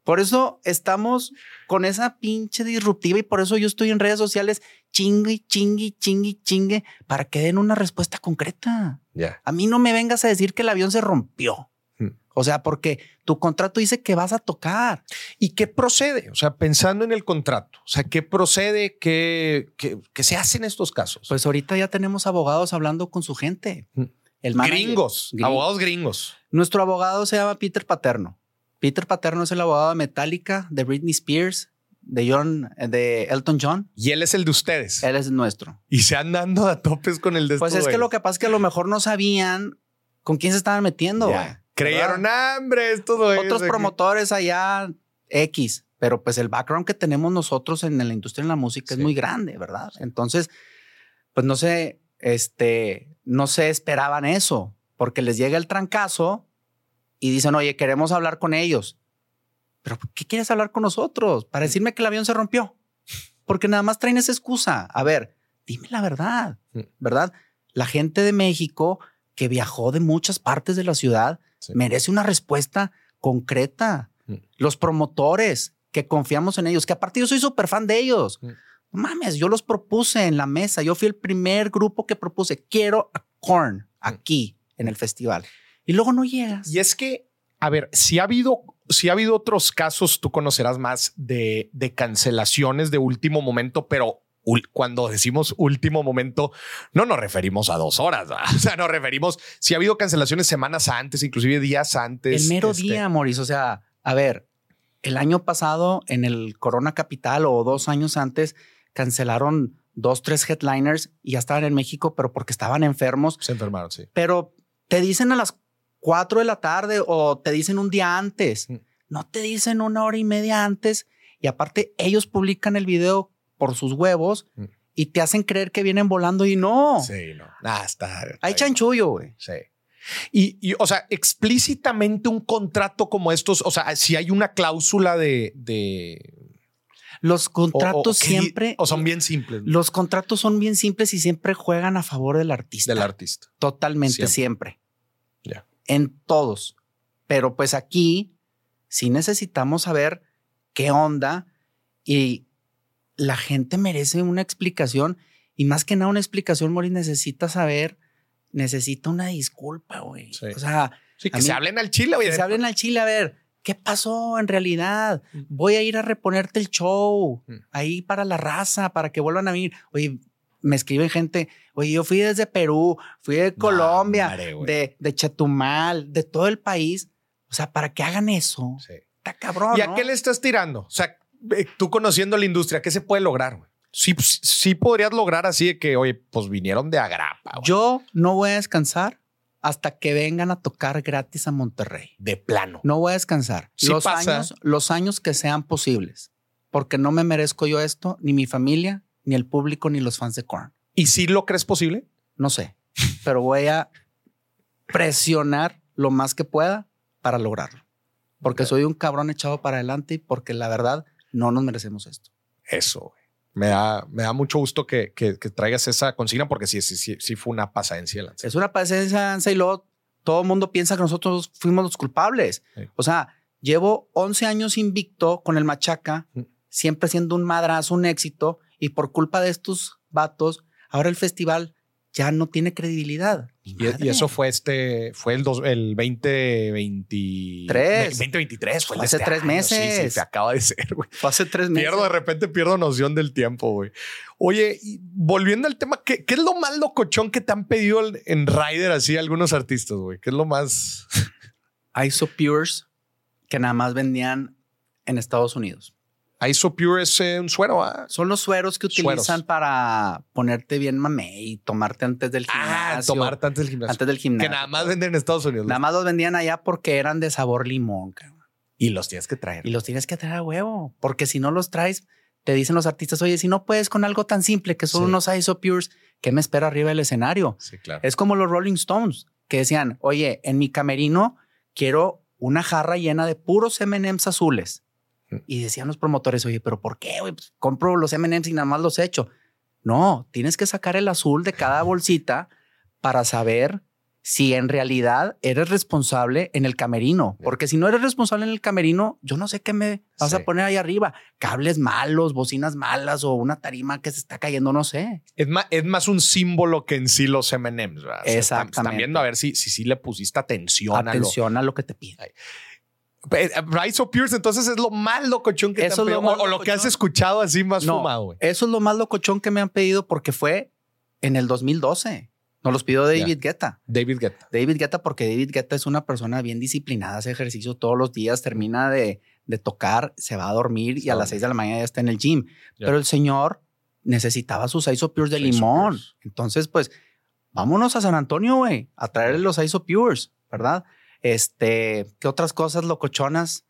Por eso estamos con esa pinche disruptiva y por eso yo estoy en redes sociales chingue, chingue, chingue, chingue para que den una respuesta concreta. Ya. A mí no me vengas a decir que el avión se rompió. Hmm. O sea, porque tu contrato dice que vas a tocar. ¿Y qué procede? O sea, pensando en el contrato, o sea, ¿qué procede? ¿Qué, se hace en estos casos? Pues ahorita ya tenemos abogados hablando con su gente. Hmm. El gringos, abogados gringos. Nuestro abogado se llama Peter Paterno. Peter Paterno es el abogado de Metallica, de Britney Spears, de John, de Elton John. Y él es el de ustedes. Él es nuestro. Y se han dando a topes con el de Pues es que lo que pasa es que a lo mejor no sabían con quién se estaban metiendo. Creyeron, hambre, esto Otros promotores allá X, pero pues el background que tenemos nosotros en la industria de la música es muy grande, ¿verdad? Entonces, pues no sé, este, no se esperaban eso, porque les llega el trancazo y dicen, oye, queremos hablar con ellos. Pero ¿qué quieres hablar con nosotros? Para decirme que el avión se rompió. Porque nada más traen esa excusa. A ver, dime la verdad, ¿verdad? La gente de México que viajó de muchas partes de la ciudad merece una respuesta concreta. Los promotores que confiamos en ellos, que aparte yo soy súper fan de ellos. mames, yo los propuse en la mesa. Yo fui el primer grupo que propuse, quiero a Korn aquí en el festival y luego no llegas. Y es que, a ver, si ha habido, si ha habido otros casos, tú conocerás más de, de cancelaciones de último momento, pero cuando decimos último momento, no nos referimos a dos horas. *laughs* O sea, nos referimos si ha habido cancelaciones semanas antes, inclusive días antes. El mero este día, Maurice. O sea, a ver, el año pasado en el Corona Capital o dos años antes cancelaron dos, tres headliners y ya estaban en México, pero porque estaban enfermos. Se enfermaron, sí. Pero te dicen a las 4 de la tarde o te dicen un día antes. Mm. No te dicen una hora y media antes. Y aparte, ellos publican el video por sus huevos mm. y te hacen creer que vienen volando y no. Sí, no. Ah, está, Hay chanchullo, güey. Sí. Y, o sea, explícitamente un contrato como estos, o sea, si hay una cláusula de, los contratos siempre. O son bien simples. Los contratos son bien simples y siempre juegan a favor del artista. Del artista. Totalmente, siempre. En todos. Pero pues aquí sí necesitamos saber qué onda y la gente merece una explicación y más que nada una explicación, Mori, necesita saber, necesita una disculpa, güey. O sea, que se hablen al chile, güey. Que se hablen al chile, a ver, ¿qué pasó en realidad? Mm. Voy a ir a reponerte el show mm. ahí para la raza, para que vuelvan a venir. Oye, me escriben gente, oye, yo fui desde Perú, fui de Colombia, de, de Chetumal, de todo el país. O sea, para que hagan eso, está cabrón. ¿Y a qué le estás tirando? O sea, tú conociendo la industria, ¿qué se puede lograr? Sí, pues, sí podrías lograr así de que, oye, pues vinieron de agrapa. güey. Yo no voy a descansar hasta que vengan a tocar gratis a Monterrey. de plano. No voy a descansar. Sí los, pasa. años, los años que sean posibles. Porque no me merezco yo esto, ni mi familia, ni el público, ni los fans de Korn. ¿Y si lo crees posible? No sé. Pero voy a presionar lo más que pueda para lograrlo. Porque soy un cabrón echado para adelante y porque la verdad no nos merecemos esto. Eso. Me da, me da mucho gusto que, que- que traigas esa consigna porque sí, sí, sí, sí fue una pasadencia de lanza. Es una paciencia y luego todo el mundo piensa que nosotros fuimos los culpables. Sí. O sea, llevo 11 años invicto con el Machaca, siempre siendo un madrazo, un éxito, y por culpa de estos vatos, ahora el festival ya no tiene credibilidad. Y, eso fue este, fue el, dos, el 2023. Tres. 2023 fue Hace este tres año. Sí, sí, meses. se acaba de ser, güey. Fue hace tres meses. Pierdo de repente, pierdo noción del tiempo, güey. Oye, y volviendo al tema, ¿qué, qué es lo más locochón que te han pedido en- en Rider así algunos artistas, güey? ¿Qué es lo más? *laughs* Iso Pures que nada más vendían en Estados Unidos. Isopure es eh, un suero, ¿ah? Son los sueros que Sueros. utilizan para ponerte bien mamey y tomarte antes del Ah, gimnasio. tomarte antes del gimnasio. antes del gimnasio. que nada más venden en Estados Unidos. Nada más los vendían allá porque eran de sabor limón. cabrón. Y los tienes que traer. Y los tienes que traer a huevo. Porque si no los traes, te dicen los artistas, oye, si no puedes con algo tan simple que son Sí. unos ISO Pures, ¿qué me espera arriba del escenario? Sí, claro. Es como los Rolling Stones, que decían, oye, en mi camerino quiero una jarra llena de puros M&M's azules. Mm. Y decían los promotores, oye, pero ¿por qué? Pues compro los M&M's y nada más los echo. No, tienes que sacar el azul de cada bolsita para saber si en realidad eres responsable en el camerino. Porque si no eres responsable en el camerino, yo no sé qué me vas Sí. a poner ahí arriba. Cables malos, bocinas malas o una tarima que se está cayendo, no sé. Es más, es más un símbolo que en sí los M&M's, ¿verdad? O sea, están- Están Exactamente. viendo a ver si, si, sí le pusiste atención, Atención a lo que te piden. Lo... Eh, Rise of Pierce, entonces es lo más locochón que te Eso han es lo pedido, más o, lo que has escuchado así más No, fumado, güey. Eso es lo más locochón que me han pedido porque fue en el 2012. Nos los pidió David Guetta. David Guetta. David Guetta, porque David Guetta es una persona bien disciplinada, hace ejercicio todos los días, termina de, de tocar, se va a dormir y a las 6 de la mañana ya está en el gym. Ya. Pero el señor necesitaba sus ISO Pures de ISO limón. Pures. Entonces, pues, vámonos a San Antonio, güey, a traerle los ISO Pures, ¿verdad? Este, ¿qué otras cosas locochonas?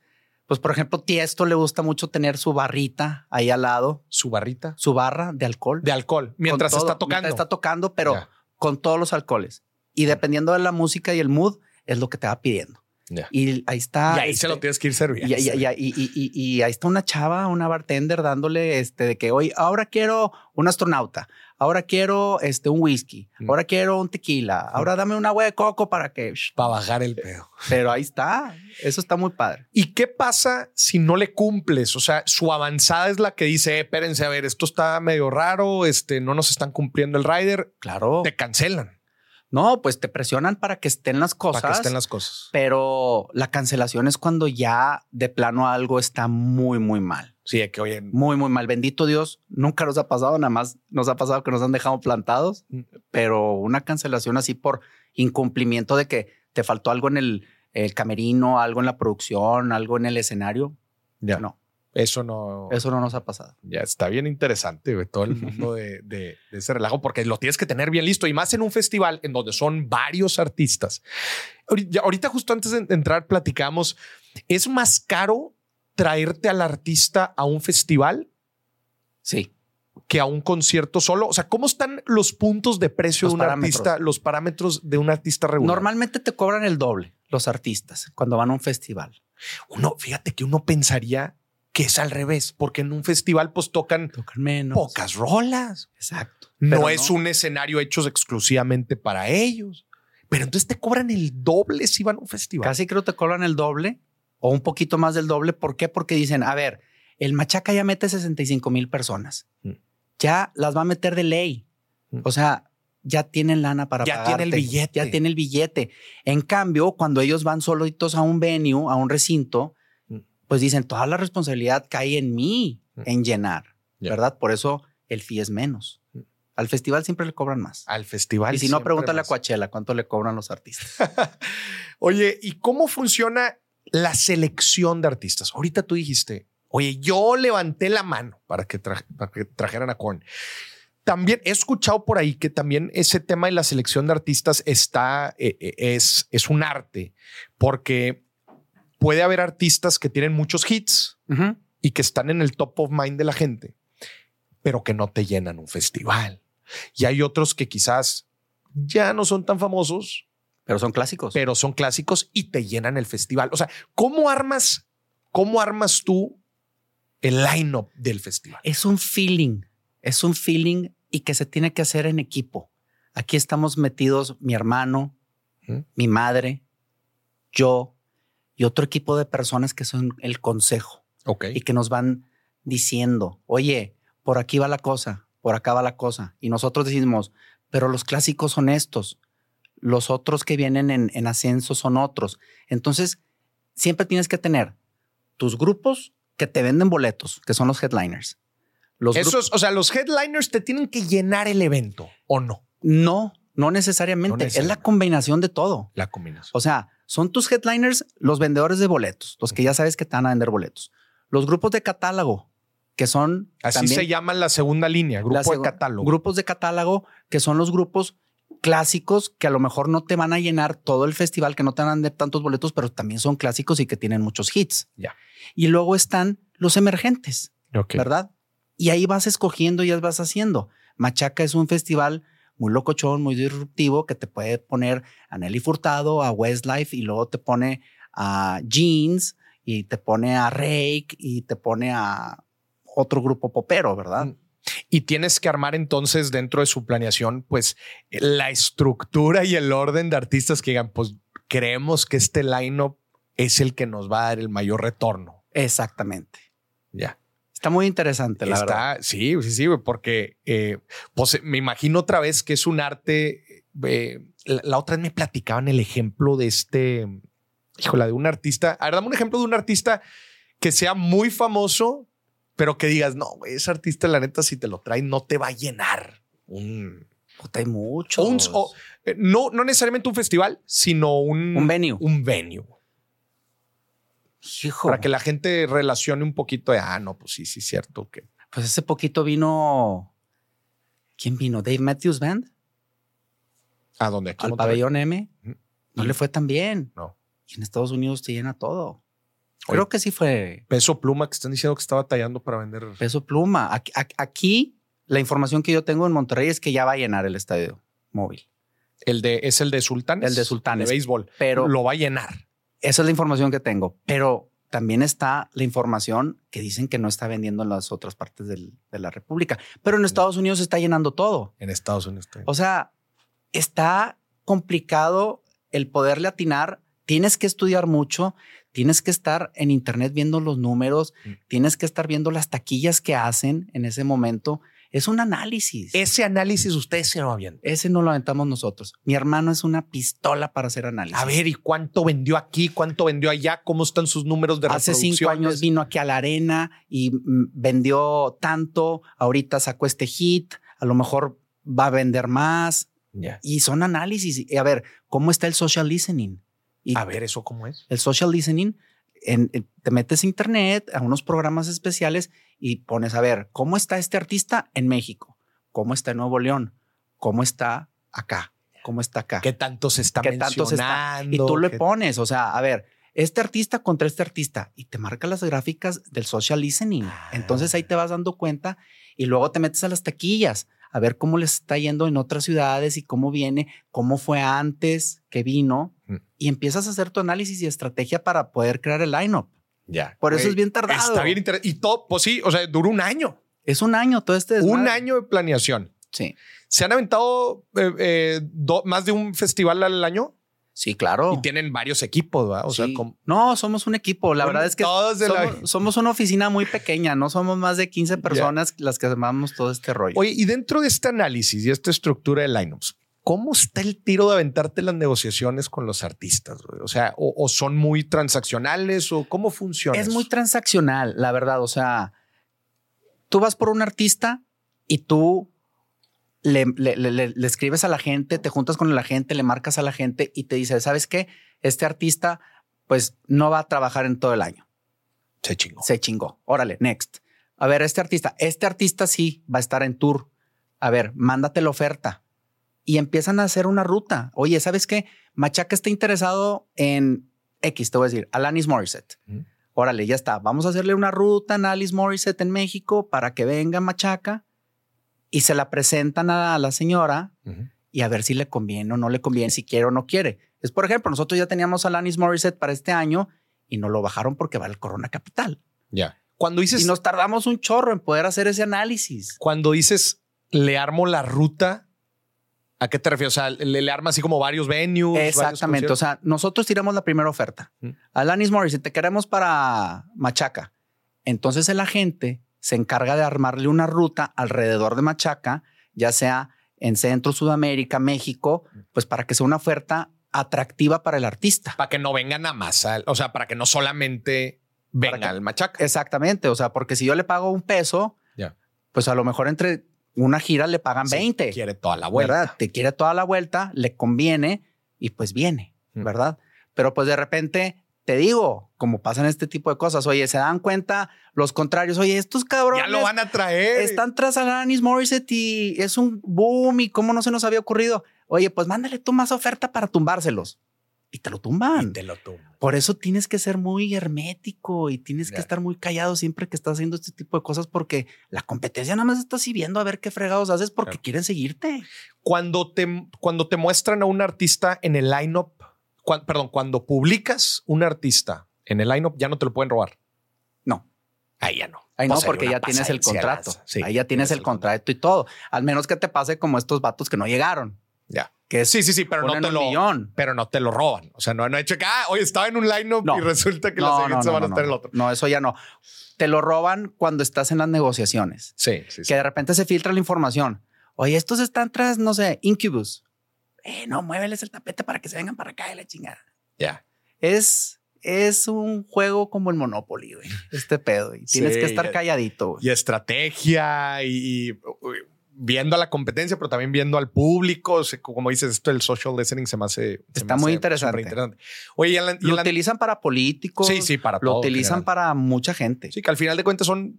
Pues, por ejemplo, Tiesto le gusta mucho tener su barrita ahí al lado, Su barrita su barra de alcohol. de alcohol mientras todo, está tocando. mientras está tocando, pero Ya. con todos los alcoholes. Y dependiendo de la música y el mood, es lo que te va pidiendo. Y ahí está. y ahí este, se lo tienes que ir serviendo. y, y- y- ahí está una chava, una bartender dándole este de que hoy ahora quiero un astronauta, ahora quiero este un whisky, Mm. ahora quiero un tequila, ahora dame un agua de coco para que. Para bajar el pedo. Pero ahí está. Eso está muy padre. ¿Y qué pasa si no le cumples? O sea, su avanzada es la que dice, "Eh, espérense, a ver, esto está medio raro, este, no nos están cumpliendo el rider, Claro. te cancelan No, pues te presionan para que estén las cosas. para que estén las cosas. Pero la cancelación es cuando ya de plano algo está muy, muy mal. Sí, que oye, Muy, muy mal. Bendito Dios, nunca nos ha pasado, nada más nos ha pasado que nos han dejado plantados, Mm. pero una cancelación así por incumplimiento de que te faltó algo en el, el camerino, algo en la producción, algo en el escenario. ya, No, eso no, eso no nos ha pasado. ya está bien interesante, güey, todo el *laughs* mundo de, de- de ese relajo, porque lo tienes que tener bien listo y más en un festival en donde son varios artistas. Ahorita, justo antes de entrar, platicamos, ¿es más caro traerte al artista a un festival Sí. que a un concierto solo? O sea, ¿cómo están los puntos de precio Los de un parámetros. artista, los parámetros de un artista regular? Normalmente te cobran el doble los artistas cuando van a un festival. Uno, fíjate que uno pensaría que es al revés, porque en un festival pues tocan Tocan menos. pocas rolas. Exacto. No es un escenario hecho exclusivamente para ellos. Pero entonces te cobran el doble si van a un festival. Casi creo te cobran el doble o un poquito más del doble. ¿Por qué? Porque dicen, a ver, el Machaca ya mete 65 mil personas. Mm. Ya las va a meter de ley. Mm. O sea, ya tienen lana para Ya tiene el billete. Ya tiene el billete. En cambio, cuando ellos van solitos a un venue, a un recinto. Pues dicen, toda la responsabilidad cae en mí, Mm. en llenar. ¿verdad? Por eso el fee es menos. Mm. Al festival siempre le cobran más. Al festival. y si no, pregúntale a más. Coachella cuánto le cobran los artistas. *laughs* Oye, ¿y cómo funciona la selección de artistas? Ahorita tú dijiste, Oye, yo levanté la mano para que, para que trajeran a Korn. También he escuchado por ahí que también ese tema de la selección de artistas está, eh, eh, es, es un arte, porque puede haber artistas que tienen muchos hits y que están en el top of mind de la gente, pero que no te llenan un festival. Y hay otros que quizás ya no son tan famosos. Pero son clásicos. Pero son clásicos y te llenan el festival. O sea, ¿cómo armas, cómo armas tú el line-up del festival? Es un feeling, es un feeling y que se tiene que hacer en equipo. Aquí estamos metidos mi hermano, mi madre, yo y otro equipo de personas que son el consejo. Y que nos van diciendo, oye, por aquí va la cosa, por acá va la cosa. Y nosotros decimos, pero los clásicos son estos, los otros que vienen en, ascenso son otros. Entonces, siempre tienes que tener tus grupos que te venden boletos, que son los headliners. Los Esos, o sea, los headliners te tienen que llenar el evento o no. No, no necesariamente. Es la combinación de todo. La combinación. O sea, son tus headliners los vendedores de boletos, los que ya sabes que te van a vender boletos. Los grupos de catálogo, que son... Así se llaman la segunda línea, grupo de catálogo. Grupos de catálogo, que son los grupos clásicos que a lo mejor no te van a llenar todo el festival, que no te van a vender tantos boletos, pero también son clásicos y que tienen muchos hits. Ya. Y luego están los emergentes, ¿verdad? Y ahí vas escogiendo y vas haciendo. Machaca es un festival muy locochón, muy disruptivo, que te puede poner a Nelly Furtado, a Westlife y luego te pone a Jeans y te pone a Rake y te pone a otro grupo popero, ¿verdad? Mm. Y tienes que armar entonces dentro de su planeación, pues la estructura y el orden de artistas que digan, pues creemos que este line-up es el que nos va a dar el mayor retorno. Exactamente. Ya. Está muy interesante, la Está, verdad. Sí, sí, sí, porque eh, pues me imagino otra vez que es un arte. Eh, la, otra vez me platicaban el ejemplo de este, híjola, de un artista. A ver, dame un ejemplo de un artista que sea muy famoso, pero que digas, no, ese artista, la neta, si te lo trae, no te va a llenar un. hay mucho. Eh, no, no necesariamente un festival, sino un, un venue. Un venue. Para que la gente relacione un poquito de, ah, no, pues sí, sí, cierto que. Pues hace poquito vino. ¿Quién vino? Dave Matthews Band. ¿A dónde? Al pabellón M. No le fue tan bien. No. Y en Estados Unidos te llena todo. Creo que sí fue. Peso pluma que están diciendo que estaba tallando para vender. Peso pluma. Aquí, la información que yo tengo en Monterrey es que ya va a llenar el estadio móvil. El de, es el de Sultanes. El de Sultanes. De béisbol. Pero lo va a llenar. Esa es la información que tengo, pero también está la información que dicen que no está vendiendo en las otras partes de la República, pero en Estados Unidos está llenando todo. En Estados Unidos. Está o sea, está complicado el poderle atinar. Tienes que estudiar mucho, tienes que estar en Internet viendo los números, mm. tienes que estar viendo las taquillas que hacen en ese momento es un análisis. Ese análisis ustedes se lo avientan. Ese no lo aventamos nosotros. Mi hermano es una pistola para hacer análisis. A ver, ¿y cuánto vendió aquí? ¿Cuánto vendió allá? ¿Cómo están sus números de Hace cinco años vino aquí a la arena y mm, vendió tanto. Ahorita sacó este hit. A lo mejor va a vender más. Y son análisis. Y a ver, ¿cómo está el social listening? a ver, ¿eso cómo es? El social listening te metes a internet, a unos programas especiales y pones a ver cómo está este artista en México, cómo está en Nuevo León, cómo está acá, cómo está acá. ¿Qué tanto se está ¿Qué Tanto se está? Y tú le pones, o sea, a ver, este artista contra este artista y te marca las gráficas del social listening. Entonces ahí te vas dando cuenta y luego te metes a las taquillas a ver cómo les está yendo en otras ciudades y cómo viene, cómo fue antes que vino. Y empiezas a hacer tu análisis y estrategia para poder crear el lineup. Ya. Por eso es bien tardado. Está bien interesante. Y todo, pues sí, o sea, duró un año. Es un año todo este. Un año de planeación. Sí. ¿Se han aventado eh, eh, más de un festival al año? Sí, claro. Y tienen varios equipos, ¿verdad? O sea, no, somos un equipo. La verdad es que somos, una oficina muy pequeña, no somos más de 15 personas las que armamos todo este rollo. Oye, y dentro de este análisis y esta estructura de lineups, ¿cómo está el tiro de aventarte las negociaciones con los artistas? O sea, o, son muy transaccionales o cómo funciona? Es muy transaccional, la verdad. O sea, tú vas por un artista y tú le, le, escribes a la gente, te juntas con la gente, le marcas a la gente y te dice, ¿sabes qué? Este artista pues no va a trabajar en todo el año. Se chingó. Se chingó. Órale, next. A ver, este artista, este artista sí va a estar en tour. A ver, mándate la oferta. Y empiezan a hacer una ruta. Oye, ¿sabes qué? Machaca está interesado en X, te voy a decir, Alanis Morissette. Órale, ya está. Vamos a hacerle una ruta a Alanis Morissette en México para que venga Machaca y se la presentan a la señora y a ver si le conviene o no le conviene, si quiere o no quiere. Es por ejemplo, nosotros ya teníamos a Alanis Morissette para este año y no lo bajaron porque va al Corona Capital. Ya. Cuando dices, Y nos tardamos un chorro en poder hacer ese análisis. cuando dices le armo la ruta, ¿a qué te refieres? O sea, le, le arma así como varios venues. varios Exactamente. O sea, nosotros tiramos la primera oferta. Mm. Alanis Morissette, te queremos para Machaca. Entonces el agente se encarga de armarle una ruta alrededor de Machaca, ya sea en Centro, Sudamérica, México, pues para que sea una oferta atractiva para el artista. para que no vengan a más. O sea, para que no solamente venga el machaca. Exactamente. O sea, porque si yo le pago un peso, pues a lo mejor entre una gira le pagan Sí, 20. Quiere toda la vuelta. ¿verdad? Te quiere toda la vuelta, le conviene y pues viene, Mm. ¿verdad? Pero pues de repente te digo, como pasan este tipo de cosas, oye, se dan cuenta los contrarios, oye, estos cabrones Ya lo van a traer. están tras Alanis Morissette y es un boom y cómo no se nos había ocurrido. Oye, pues mándale tú más oferta para tumbárselos y te lo tumban. Y te lo tumba. Por eso tienes que ser muy hermético y tienes que estar muy callado siempre que estás haciendo este tipo de cosas porque la competencia nada más está así viendo a ver qué fregados haces porque quieren seguirte. Cuando te, cuando te muestran a un artista en el lineup, perdón, cuando publicas un artista en el lineup, ya no te lo pueden robar. No. Ahí ya no. Ahí no, porque ya tienes el contrato. Sí, Ahí ya tienes el contrato y todo. Al menos que te pase como estos vatos que no llegaron. Que es Sí, sí, sí, pero no te lo millón. pero no te lo roban. O sea, no, no he hecho que, ah, hoy estaba en un lineup No. y resulta que No, la siguiente no, semana no, está en el otro. No, eso ya no. Te lo roban cuando estás en las negociaciones. Sí, sí, sí. Que de repente se filtra la información. Oye, estos están tras, no sé, Incubus. Eh, no, muéveles el tapete para que se vengan para acá de la chingada. Ya. Es, es un juego como el Monopoly, güey. Este pedo. Y tienes Sí, que estar calladito, güey. y estrategia y, y, viendo a la competencia, pero también viendo al público. O sea, como dices, esto del social listening se me hace. se Está me muy hace interesante. Oye, y en la- y en Lo la- utilizan para políticos. sí, sí, para Lo todo utilizan para mucha gente. Sí, que al final de cuentas son,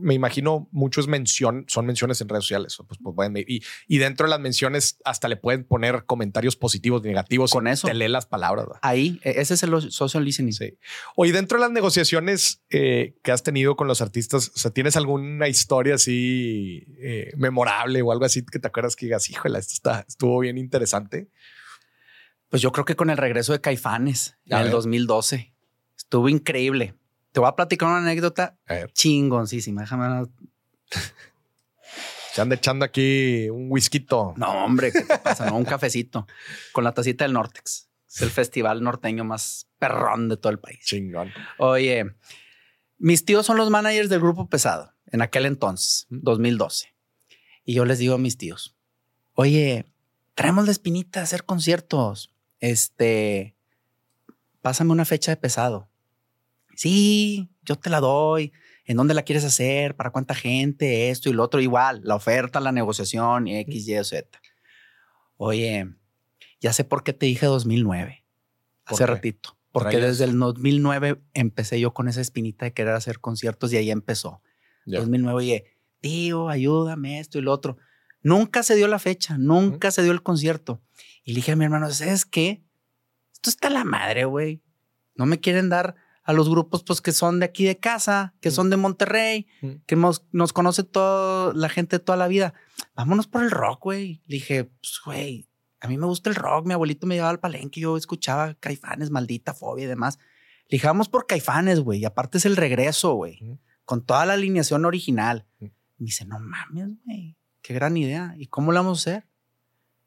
me imagino, muchos mención, son menciones en redes sociales. Pues, pues, y, y dentro de las menciones hasta le pueden poner comentarios positivos, negativos. Con eso. Te lee las palabras. ¿verdad? Ahí, e- ese es el social listening. Sí. Oye, dentro de las negociaciones eh, que has tenido con los artistas, o sea, ¿tienes alguna historia así eh, memorable o algo así que te acuerdas que digas, híjole, esto está, estuvo bien interesante? Pues yo creo que con el regreso de Caifanes A en el ver. 2012 estuvo increíble. Te voy a platicar una anécdota A ver, chingoncísima. Déjame. *laughs* se anda echando aquí un whisky. No, hombre, ¿qué te pasa? No, un cafecito con la tacita del Nortex. Es el festival norteño más perrón de todo el país. Chingón. Oye, mis tíos son los managers del grupo pesado en aquel entonces, 2012. Y yo les digo a mis tíos, oye, traemos la espinita a hacer conciertos. Este, pásame una fecha de pesado. Sí, yo te la doy. ¿En dónde la quieres hacer? ¿Para cuánta gente? Esto y lo otro. Igual, la oferta, la negociación, X, Y, Z. Oye, ya sé por qué te dije 2009. ¿Por Hace qué? ratito. Porque desde el 2009 empecé yo con esa espinita de querer hacer conciertos y ahí empezó. Ya. 2009, oye, tío, ayúdame, esto y lo otro. Nunca se dio la fecha, nunca se dio el concierto. Y le dije a mi hermano, ¿sabes qué? Esto está la madre, güey. No me quieren dar a los grupos pues que son de aquí de casa, que son de Monterrey, que nos, nos conoce toda la gente toda la vida. Vámonos por el rock, güey. Le dije, pues, güey, a mí me gusta el rock. Mi abuelito me llevaba al palenque, yo escuchaba Caifanes, maldita fobia y demás. Le dije, vamos por Caifanes, güey. Y aparte es el regreso, güey, con toda la alineación original. Me dice, no mames, güey, qué gran idea. ¿Y cómo lo vamos a hacer?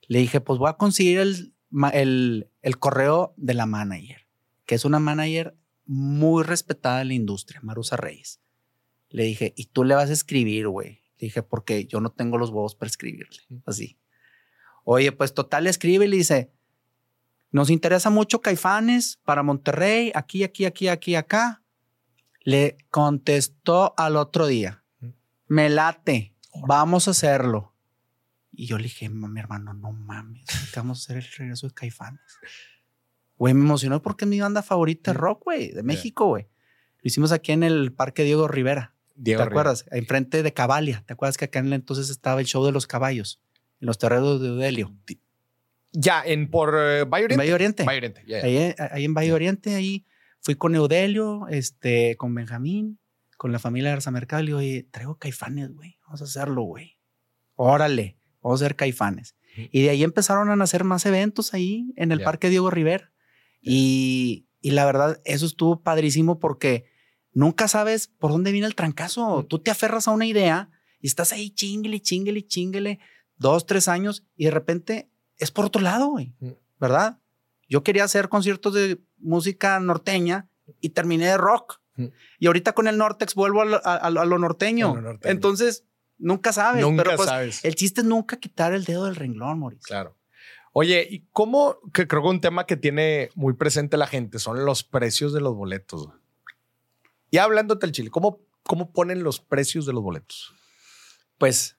Le dije, pues voy a conseguir el, el, el correo de la manager, que es una manager muy respetada en la industria, Marusa Reyes. Le dije, y tú le vas a escribir, güey. Le dije, porque yo no tengo los huevos para escribirle. Así. Oye, pues total, le escribe y le dice, nos interesa mucho Caifanes para Monterrey, aquí, aquí, aquí, aquí, acá. Le contestó al otro día, me late, vamos a hacerlo. Y yo le dije, "Ma- mi hermano, no mames, vamos a hacer el regreso de Caifanes. Güey, me emocionó porque es mi banda favorita de rock, güey, de México, güey. Lo hicimos aquí en el Parque Diego Rivera. Diego ¿Te acuerdas? Enfrente de Cavalia. ¿Te acuerdas que acá en el entonces estaba el show de los caballos? En los terrenos de Udelio. Ya, en por eh, Valle En Oriente. Valle Oriente. Valle Oriente, ya. Ahí, ahí en Valle Oriente, ahí fui con Eudelio, este, con Benjamín, con la familia Garza Mercado. Le digo, oye, traigo caifanes, güey. Vamos a hacerlo, güey. Órale, vamos a hacer caifanes. Y de ahí empezaron a nacer más eventos ahí en el. Parque Diego Rivera. Y, y la verdad, eso estuvo padrísimo porque nunca sabes por dónde viene el trancazo. Tú te aferras a una idea y estás ahí chinguele, chinguele, chinguele, dos, tres años y de repente es por otro lado, güey. ¿Verdad? Yo quería hacer conciertos de música norteña y terminé de rock. Mm. Y ahorita con el Nortex vuelvo a lo, a- a lo norteño. A lo norteño. Entonces, nunca sabes. Nunca pero pues, sabes. el chiste es nunca quitar el dedo del renglón, Mauricio. Claro. Oye, ¿y cómo? Que creo que un tema que tiene muy presente la gente son los precios de los boletos. Y hablándote del Chile, ¿cómo, ¿cómo ponen los precios de los boletos? Pues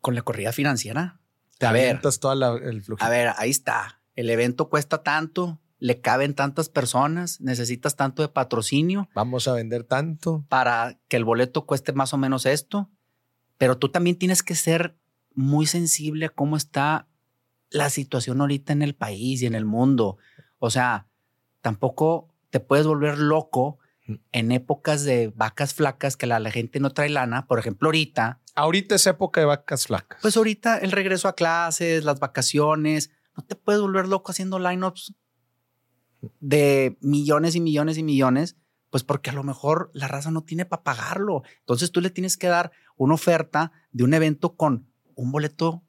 con la corrida financiera. Te A ver, toda la- el flujo. A ver, ahí está. El evento cuesta tanto, le caben tantas personas, necesitas tanto de patrocinio Vamos a vender tanto. para que el boleto cueste más o menos esto. Pero tú también tienes que ser muy sensible a cómo está la situación ahorita en el país y en el mundo. O sea, tampoco te puedes volver loco Mm. en épocas de vacas flacas que la, la gente no trae lana. Por ejemplo, ahorita, Ahorita es época de vacas flacas. pues ahorita el regreso a clases, las vacaciones, no te puedes volver loco haciendo lineups de millones y millones y millones, pues porque a lo mejor la raza no tiene para pagarlo. Entonces tú le tienes que dar una oferta de un evento con un boleto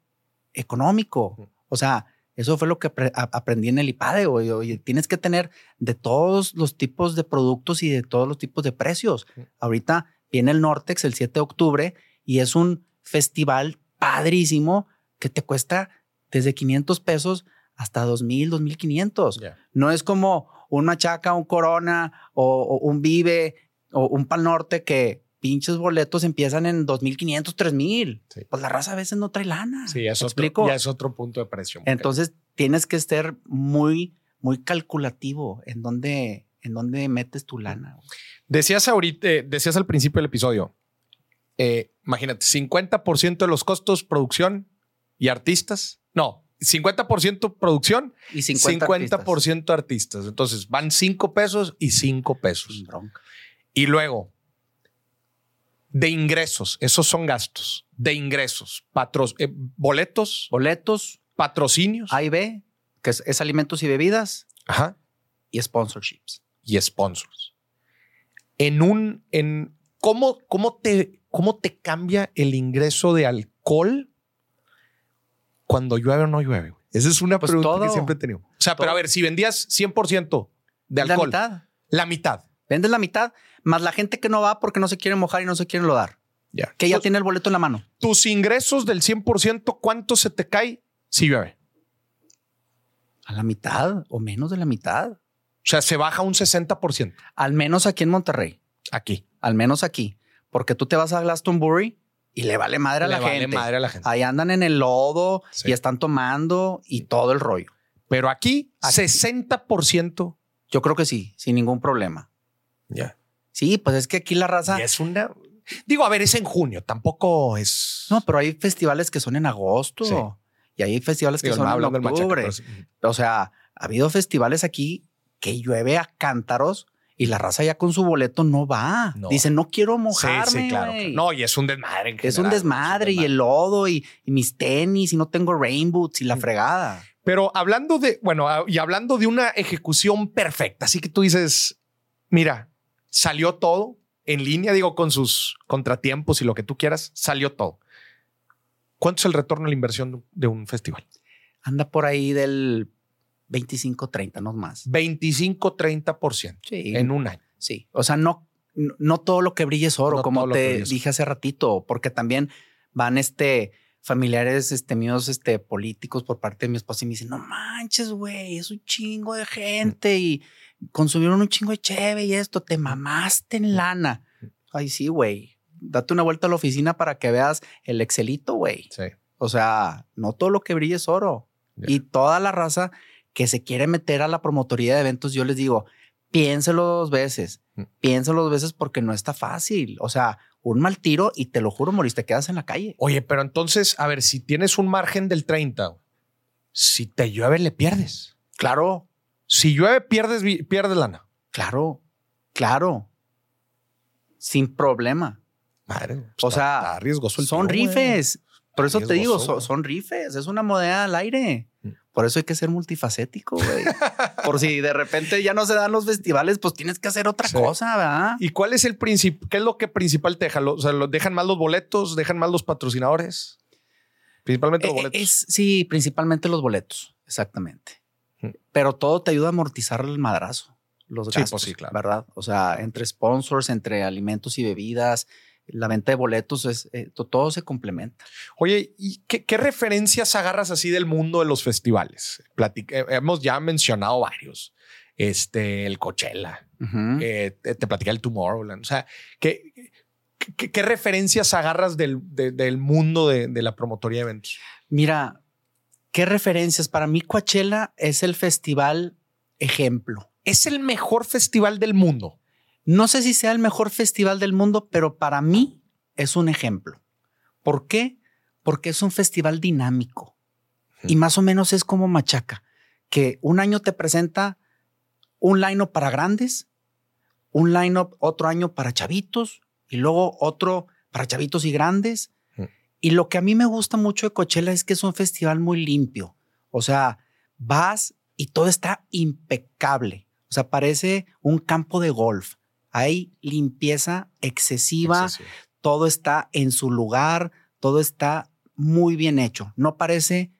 económico. O sea, eso fue lo que aprendí en el IPADE. Oye, tienes que tener de todos los tipos de productos y de todos los tipos de precios. Ahorita viene el Nortex el 7 de octubre y es un festival padrísimo que te cuesta desde 500 pesos hasta 2000, 2500. Ya. No es como un machaca, un corona o, o un vive o un pal norte que pinches boletos empiezan en 2500, 3000. Sí. Pues la raza a veces no trae lana. Sí, es ¿Me otro, explico? ya es otro punto de precio. Entonces tienes que ser muy, muy calculativo en dónde, en dónde metes tu lana. Decías ahorita, eh, decías al principio del episodio, eh, imagínate, 50% de los costos producción y artistas. No, 50% producción, Y 50, 50%, artistas. Entonces van 5 pesos y 5 pesos. Bronca. Y luego, de ingresos, esos son gastos. De ingresos, patros, eh, boletos, Boletos, patrocinios A y B, que es, es alimentos y bebidas ajá, y sponsorships. y sponsors. En un, en cómo, cómo te, cómo te cambia el ingreso de alcohol cuando llueve o no llueve. Esa es una Pues pregunta que siempre he tenido. O sea, pero a ver, si vendías 100% de La alcohol, mitad. la mitad. Vendes la mitad, más la gente que no va porque no se quiere mojar y no se quiere lodar. Ya. Que ya Tus- tiene el boleto en la mano. tus ingresos del 100%, ¿cuánto se te cae si llueve? A la mitad o menos de la mitad. O sea, se baja un 60% Al menos aquí en Monterrey. aquí. Al menos aquí. Porque tú te vas a Glastonbury y le vale madre a Le la vale gente. madre a la gente. Ahí andan en el lodo Sí. y están tomando y todo el rollo. Pero aquí, Aquí. 60%. Yo creo que sí, sin ningún problema. Ya. Sí, pues es que aquí la raza. Y es una. Digo, a ver, es en junio, tampoco es. No, pero hay festivales que son en agosto Sí. y hay festivales que son no en machaca, octubre. pero. O sea, ha habido festivales aquí que llueve a cántaros y la raza ya con su boleto no va. No. Dice, no quiero Sí, mojarme. sí, claro. güey". No, y es un desmadre. en es un desmadre es y el lodo y, y mis tenis y no tengo rain boots y la Mm. fregada. Pero hablando de, bueno, y hablando de una ejecución perfecta, así que tú dices, mira, salió todo en línea, digo, con sus contratiempos y lo que tú quieras, salió todo. ¿Cuánto es el retorno a la inversión de un festival? Anda por ahí del 25, 30, no más. 25, 30% Sí. en un año. Sí, o sea, no, no, todo lo que brille es oro, No como te dije hace ratito, porque también van este familiares este míos este políticos por parte de mi esposa y me dicen, "No manches, güey, es un chingo de gente y consumieron un chingo de cheve y esto, te mamaste en lana." Ay, sí, güey. Date una vuelta a la oficina para que veas el Excelito, güey. Sí. O sea, no todo lo que brille es oro. Y toda la raza que se quiere meter a la promotoría de eventos, yo les digo, piénselo dos veces. Piénsalo dos veces porque no está fácil. O sea, un mal tiro y te lo juro, moriste, te quedas en la calle. Oye, pero entonces, a ver, si tienes un margen del 30, si te llueve, le pierdes. Claro. Si llueve, pierdes, pierdes lana. Claro, claro. Sin problema. Madre. o sea, son rifes. Por eso te digo, son, rifes. Es una moneda al aire. Mm. Por eso hay que ser multifacético, güey. Por si de repente ya no se dan los festivales, pues tienes que hacer otra cosa, ¿verdad? ¿Y cuál es el principio? ¿Qué es lo que principal te deja? O sea, ¿dejan mal los boletos? ¿Dejan mal los patrocinadores? Principalmente los eh, boletos. sí, principalmente los boletos, exactamente. Pero todo te ayuda a amortizar el madrazo, los pues gastos, sí, claro. ¿verdad? O sea, entre sponsors, entre alimentos y bebidas, la venta de boletos, es, eh, todo se complementa. Oye, ¿y qué, referencias agarras así del mundo de los festivales? Eh, hemos ya mencionado varios. Este, el Coachella, te, te platicé el Tomorrowland. O sea, ¿qué, qué, referencias agarras del, del mundo de, de, la promotoría de eventos? Mira, ¿qué referencias? Para mí, Coachella es el festival ejemplo. Es el mejor festival del mundo. No sé si sea el mejor festival del mundo, pero para mí es un ejemplo. ¿Por qué? Porque es un festival dinámico y más o menos es como Machaca, que un año te presenta un line-up para grandes, un line-up otro año para chavitos y luego otro para chavitos y grandes. Y lo que a mí me gusta mucho de Coachella es que es un festival muy limpio. O sea, vas y todo está impecable. O sea, parece un campo de golf. Hay limpieza excesiva, todo está en su lugar, todo está muy bien hecho. No parece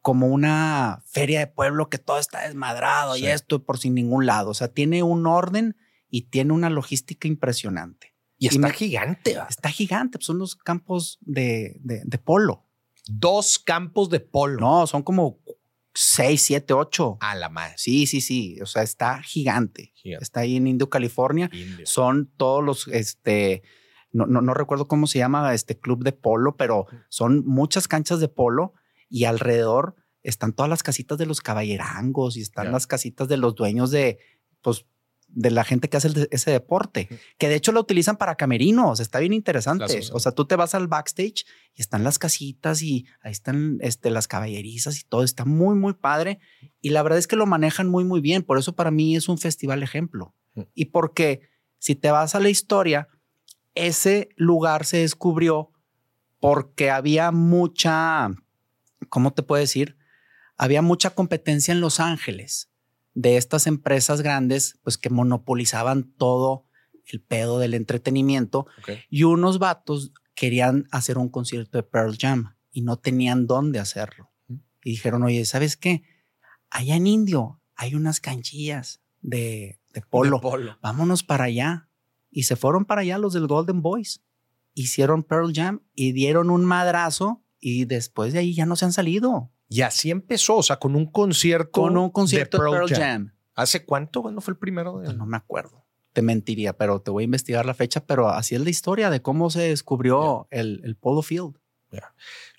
como una feria de pueblo que todo está desmadrado y esto por sin ningún lado. O sea, tiene un orden y tiene una logística impresionante. Y está gigante. Está gigante. Pues, son los campos de, de, polo. Dos campos de polo. No, son como 6, 7, 8. A la madre. Sí, sí, sí. O sea, está gigante. Está ahí en Indio, California. Son todos los, este, no, no, recuerdo cómo se llama este club de polo, pero son muchas canchas de polo y alrededor están todas las casitas de los caballerangos y están las casitas de los dueños de, pues, de la gente que hace ese deporte, que de hecho lo utilizan para camerinos, está bien interesante. O sea, tú te vas al backstage y están las casitas y ahí están este, las caballerizas y todo, está muy, muy padre. Y la verdad es que lo manejan muy, muy bien. Por eso para mí es un festival ejemplo. Y porque si te vas a la historia, ese lugar se descubrió porque había mucha, ¿cómo te puedo decir? Había mucha competencia en Los Ángeles de estas empresas grandes, pues que monopolizaban todo el pedo del entretenimiento y unos vatos querían hacer un concierto de Pearl Jam y no tenían dónde hacerlo. Y dijeron, oye, ¿sabes qué? Allá en Indio hay unas canchillas de, polo. Vámonos para allá. Y se fueron para allá los del Golden Boys. Hicieron Pearl Jam y dieron un madrazo y después de ahí ya no se han salido. Y así empezó, o sea, con un concierto. Con un concierto de Pearl, Jam. ¿Hace cuánto? ¿Cuándo fue el primero? No me acuerdo. Te mentiría, pero te voy a investigar la fecha, pero así es la historia de cómo se descubrió el, el, Polo Field.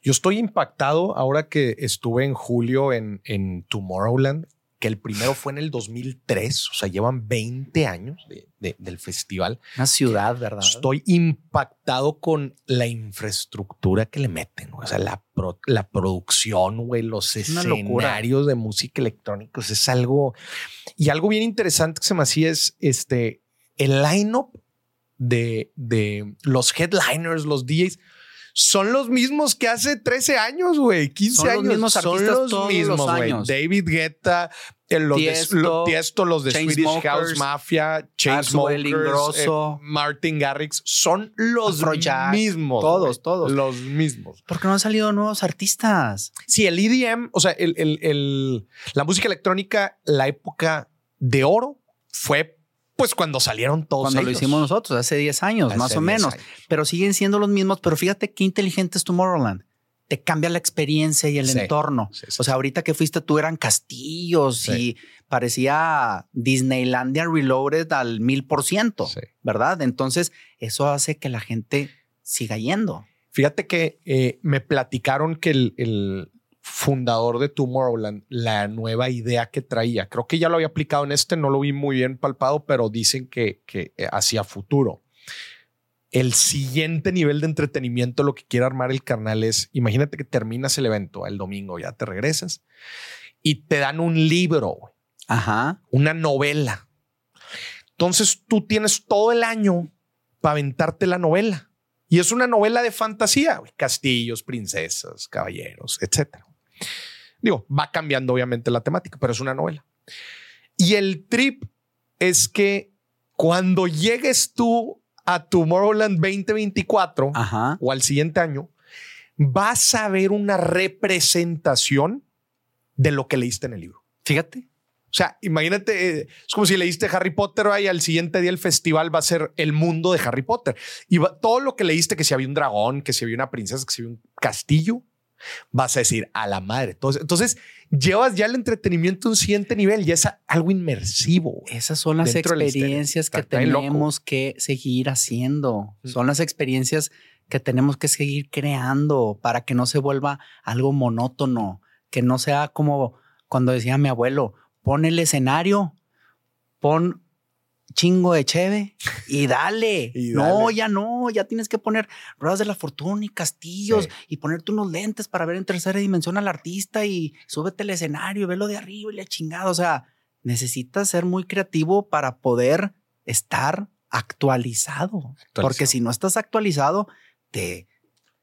Yo estoy impactado ahora que estuve en julio en, en Tomorrowland que el primero fue en el 2003, o sea, llevan 20 años del festival. Una ciudad, ¿verdad? Estoy impactado con la infraestructura que le meten, o sea, la, la producción, güey, los escenarios de música electrónica, es algo... Y algo bien interesante que se me hacía es este, el line-up de, de los headliners, los DJs son los mismos que hace 13 años, güey, 15 años. Los mismos son los mismos, güey. David Guetta, los Tiesto, los de Swedish House Mafia, Chainsmokers, eh, Martin Garrix, son los mismos. Todos, todos. Los mismos. Porque no han salido nuevos artistas. Sí, el EDM, o sea, el, el, la música electrónica, la época de oro fue pues cuando salieron todos. Cuando lo hicimos nosotros, hace 10 años, más o menos. Pero siguen siendo los mismos. Pero fíjate qué inteligente es Tomorrowland. Te cambia la experiencia y el entorno. o sea, ahorita que fuiste tú eran castillos y parecía Disneylandia Reloaded al mil por ciento, ¿verdad? Entonces, eso hace que la gente siga yendo. Fíjate que eh, me platicaron que el, fundador de Tomorrowland, la nueva idea que traía. Creo que ya lo había aplicado en este, no lo vi muy bien palpado, pero dicen que, que eh, hacia futuro. El siguiente nivel de entretenimiento, lo que quiere armar el carnal es, imagínate que terminas el evento el domingo, ya te regresas y te dan un libro, Ajá. una novela. Entonces tú tienes todo el año para aventarte la novela. Y es una novela de fantasía, castillos, princesas, caballeros, etcétera. Digo, va cambiando obviamente la temática, pero es una novela. Y el trip es que cuando llegues tú a Tomorrowland 2024 Ajá. o al siguiente año, vas a ver una representación de lo que leíste en el libro. Fíjate. O sea, imagínate, eh, es como si leíste Harry Potter y al siguiente día el festival va a ser el mundo de Harry Potter. Y va- todo lo que leíste, que si había un dragón, que si había una princesa, que si había un castillo, vas a decir a la madre. Entonces, entonces llevas ya el entretenimiento a un siguiente nivel, ya es algo inmersivo. Esas son las experiencias que tenemos que seguir haciendo. Mm. Son las experiencias que tenemos que seguir creando para que no se vuelva algo monótono, que no sea como cuando decía mi abuelo, pon el escenario, pon chingo de cheve y *laughs* dale. Y No, ya no, ya tienes que poner ruedas de la fortuna y castillos Sí. y ponerte unos lentes para ver en tercera dimensión al artista y súbete al escenario, velo de arriba y la chingada. O sea, necesitas ser muy creativo para poder estar actualizado. Porque si no estás actualizado, te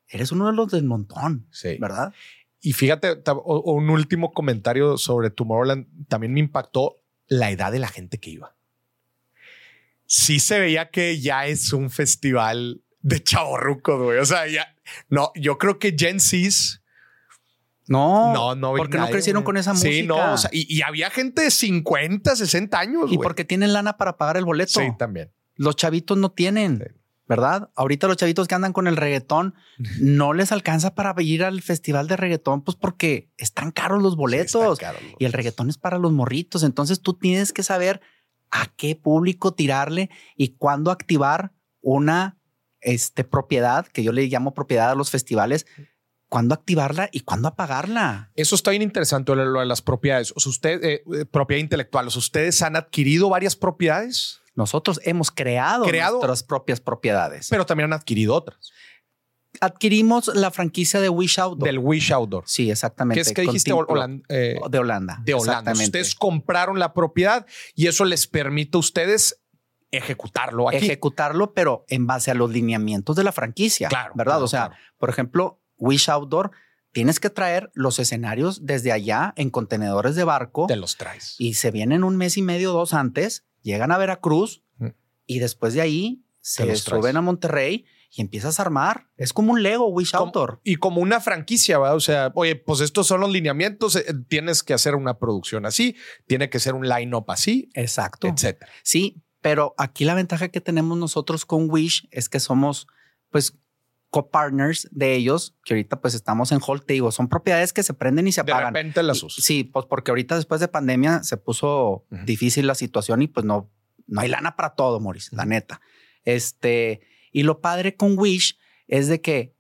eres uno de los del montón, Sí. ¿verdad? Y fíjate, un último comentario sobre Tomorrowland también me impactó la edad de la gente que iba. Sí se veía que ya es un festival de chavorrucos, güey. O sea, ya no, yo creo que Gen Z's No, no, no, porque no crecieron güey. con esa Sí, música. no, o sea, y, y había gente de 50, 60 años. y güey. porque tienen lana para pagar el boleto. sí, también. Los chavitos no tienen, Sí. ¿verdad? Ahorita los chavitos que andan con el reggaetón no les alcanza para ir al festival de reggaetón, pues porque están caros los Sí, boletos y el reggaetón es para los morritos. Entonces tú tienes que saber a qué público tirarle y cuándo activar una este, propiedad, que yo le llamo propiedad a los festivales, cuándo activarla y cuándo apagarla. Eso está bien interesante lo de las propiedades. O sea, usted, eh, eh, propiedad intelectual. O sea, ustedes han adquirido varias propiedades, Nosotros hemos creado, Creado. nuestras propias propiedades. pero también han adquirido otras Adquirimos la franquicia de Wish Outdoor. del Wish Outdoor. Sí, exactamente. ¿Qué es que dijiste? Eh, de Holanda. de Holanda. Ustedes compraron la propiedad y eso les permite a ustedes ejecutarlo aquí. Ejecutarlo, pero en base a los lineamientos de la franquicia. Claro, ¿Verdad? claro, o sea, claro. por ejemplo, Wish Outdoor, tienes que traer los escenarios desde allá en contenedores de barco Te los traes. y se vienen un mes y medio, dos antes, llegan a Veracruz Mm. y después de ahí se suben a Monterrey y empiezas a armar. Es como un Lego Wish Como- Outdoor. Y como una franquicia, ¿va? O sea, oye, pues estos son los lineamientos, eh, tienes que hacer una producción así, tiene que ser un line-up así, Exacto. etcétera. Sí, pero aquí la ventaja que tenemos nosotros con Wish es que somos, pues, co-partners de ellos, que ahorita pues estamos en hold, te digo, son propiedades que se prenden y se De apagan. repente las usas. Sí, pues porque ahorita después de pandemia se puso Ujú. difícil la situación y pues no, no hay lana para todo, Maurice, la neta. Este, y lo padre con Wish es de que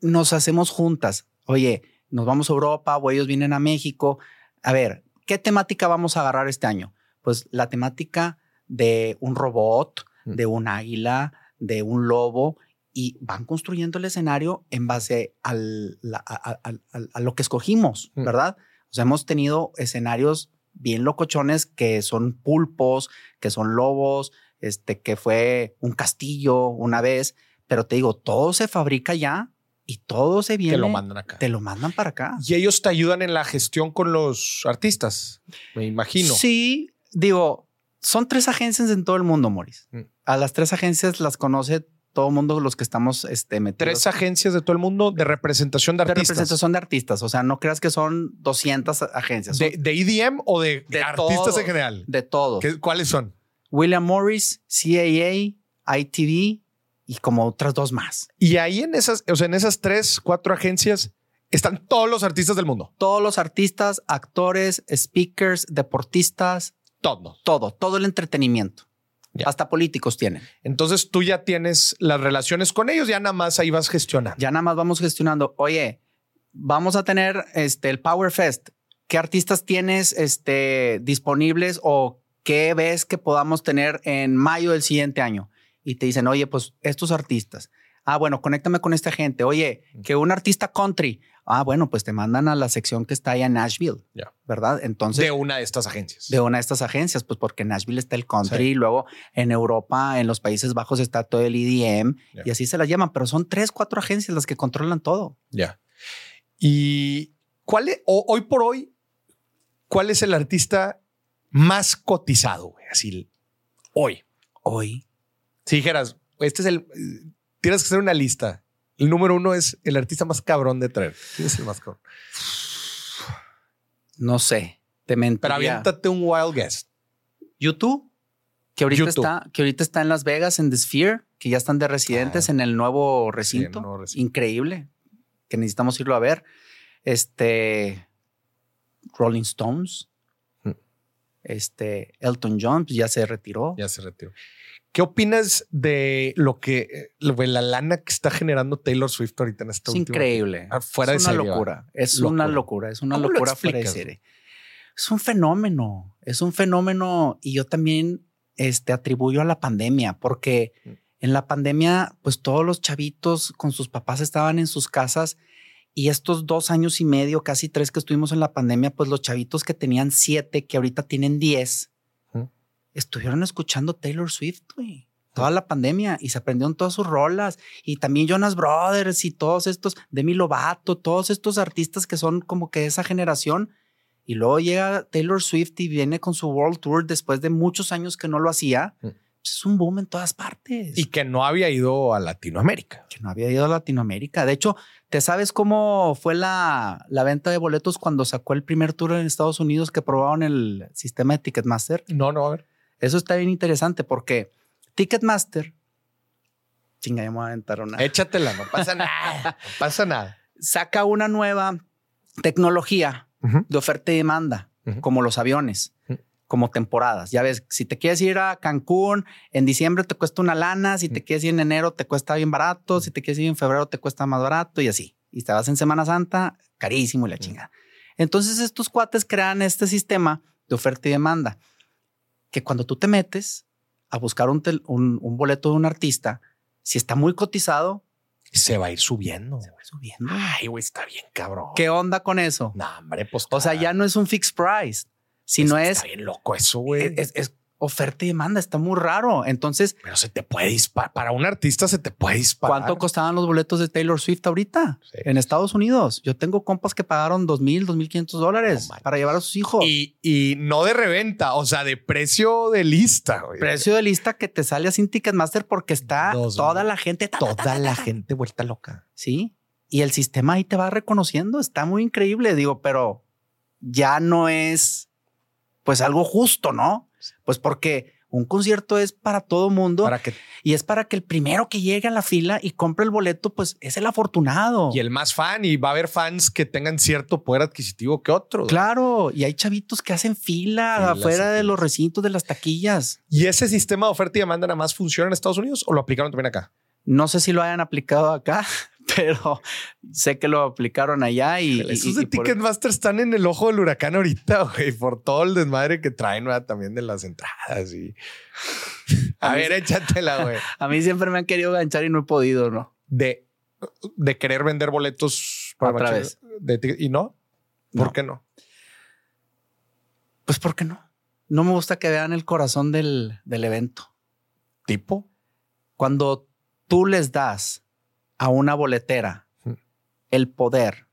nos hacemos juntas. Oye, nos vamos a Europa o ellos vienen a México. A ver, ¿qué temática vamos a agarrar este año? Pues la temática de un robot, Mm. de un águila, de un lobo y van construyendo el escenario en base al, la- a, a- a- a lo que escogimos, Mm. ¿verdad? O sea, hemos tenido escenarios bien locochones que son pulpos, que son lobos, este, que fue un castillo una vez, pero te digo, todo se fabrica ya y todo se viene. Te lo mandan acá. Te lo mandan para acá. Y ellos te ayudan en la gestión con los artistas, me imagino. Sí, digo, son tres agencias en todo el mundo, Moris. Mm. A las tres agencias las conoce todo el mundo los que estamos este, metidos. Tres agencias de todo el mundo de representación de de artistas. representación de artistas. O sea, no creas que son 200 agencias. De, de EDM o de, De artistas todo. en general. de todos. ¿Qué- ¿Cuáles son? William Morris, CAA, ITV y como otras dos más. Y ahí en esas, o sea, en esas tres, cuatro agencias están todos los artistas del mundo. Todos los artistas, actores, speakers, deportistas, Todo. todo, todo el entretenimiento. Ya. Hasta políticos tienen. Entonces tú ya tienes las relaciones con ellos, ya nada más ahí vas gestionando. Ya nada más vamos gestionando. Oye, vamos a tener este, el Power Fest. ¿Qué artistas tienes este, disponibles o qué ves que podamos tener en mayo del siguiente año? Y te dicen, oye, pues estos artistas. Ah, bueno, conéctame con esta gente. Oye, que un artista country. Ah, bueno, pues te mandan a la sección que está allá en Nashville. ¿verdad? Entonces, De una de estas agencias. de una de estas agencias, pues porque en Nashville está el country, y luego en Europa, en los Países Bajos está todo el EDM Ya. y así se las llaman, pero son tres, cuatro agencias las que controlan todo. Ya. Y cuál es, hoy por hoy, ¿cuál es el artista más cotizado? güey? Así, hoy. Hoy, Si dijeras, este es el. Tienes que hacer una lista. El número uno es el artista más cabrón de traer. ¿Quién es el más cabrón? no sé, te mentiría. Pero aviéntate un wild guess. YouTube, que ahorita YouTube. está, que ahorita está en Las Vegas, en The Sphere, que ya están de residentes Ah. en el nuevo Sí, recinto. el nuevo recinto. Increíble. Que necesitamos irlo a ver. Este Rolling Stones. Este Elton John pues, ya se retiró. Ya se retiró. ¿Qué opinas de lo que lo de la lana que está generando Taylor Swift ahorita en esta Es increíble. Ah, fuera es de una locura. Es Locura. una locura. Es una ¿Cómo lo locura fuera de explicas, serie. Es un fenómeno. Es un fenómeno. Y yo también este, atribuyo a la pandemia, porque Mm. en la pandemia, pues todos los chavitos con sus papás estaban en sus casas. Y estos dos años y medio, casi tres que estuvimos en la pandemia, pues los chavitos que tenían siete, que ahorita tienen diez, estuvieron escuchando Taylor Swift, güey. Toda la pandemia y se aprendieron todas sus rolas y también Jonas Brothers y todos estos, Demi Lovato, todos estos artistas que son como que esa generación. Y luego llega Taylor Swift y viene con su World Tour después de muchos años que no lo hacía. Es un boom en todas partes. Y que no había ido a Latinoamérica. que no había ido a Latinoamérica. De hecho, ¿te sabes cómo fue la, la venta de boletos cuando sacó el primer tour en Estados Unidos que probaron el sistema de Ticketmaster? No, no, a ver. Eso está bien interesante porque Ticketmaster, chinga, ya me voy a aventar una, Échatela, no pasa nada. No pasa nada. *laughs* saca una nueva tecnología de oferta y demanda, como los aviones. Como temporadas. Ya ves, si te quieres ir a Cancún, en diciembre te cuesta una lana, si te quieres ir en enero te cuesta bien barato, si te quieres ir en febrero te cuesta más barato y así. Y te vas en Semana Santa, carísimo y la chingada. Entonces estos cuates crean este sistema de oferta y demanda, que cuando tú te metes a buscar un, tel- un- un boleto de un artista, si está muy cotizado, Se va a ir subiendo. se va subiendo. Ay, güey, está bien, cabrón. ¿Qué onda con eso? No, hombre, pues. O sea, ya no es un fixed price, sino es, Está bien loco eso, güey. es, es oferta y demanda. Está muy raro. Entonces, Pero se te puede disparar. Para un artista se te puede disparar. ¿cuánto costaban los boletos de Taylor Swift ahorita Sí. en Estados Unidos? Yo tengo compas que pagaron dos mil, dos mil quinientos dólares No para llevar a sus hijos. Y, y no de reventa, o sea, de precio de lista. güey. Precio de lista que te sale sin Ticketmaster porque está Dos toda la gente. ta, ta, ta, Toda la gente vuelta loca. Sí. Y el sistema ahí te va reconociendo. Está muy increíble. Digo, pero ya no es pues algo justo, ¿no? Pues porque un concierto es para todo mundo Para que y es para que el primero que llegue a la fila y compre el boleto, pues es el afortunado. y el más fan, y va a haber fans que tengan cierto poder adquisitivo que otros. Claro, y hay chavitos que hacen fila afuera de los recintos de las taquillas. ¿Y ese sistema de oferta y demanda nada más funciona en Estados Unidos o lo aplicaron también acá? No sé si lo hayan aplicado acá, *laughs* pero sé que lo aplicaron allá y, Esos y de por- Ticketmaster están en el ojo del huracán ahorita, *laughs* güey, por todo el desmadre que traen ¿verdad? también de las entradas. Y... *laughs* A ver, échatela, güey. a mí siempre me han querido ganchar y no he podido, ¿no? De, de querer vender boletos Otra machine- vez. de ¿Y no? ¿Por No. qué no? Pues ¿por qué no? No me gusta que vean el corazón del, del evento. ¿Tipo? Cuando tú les das a una boletera el poder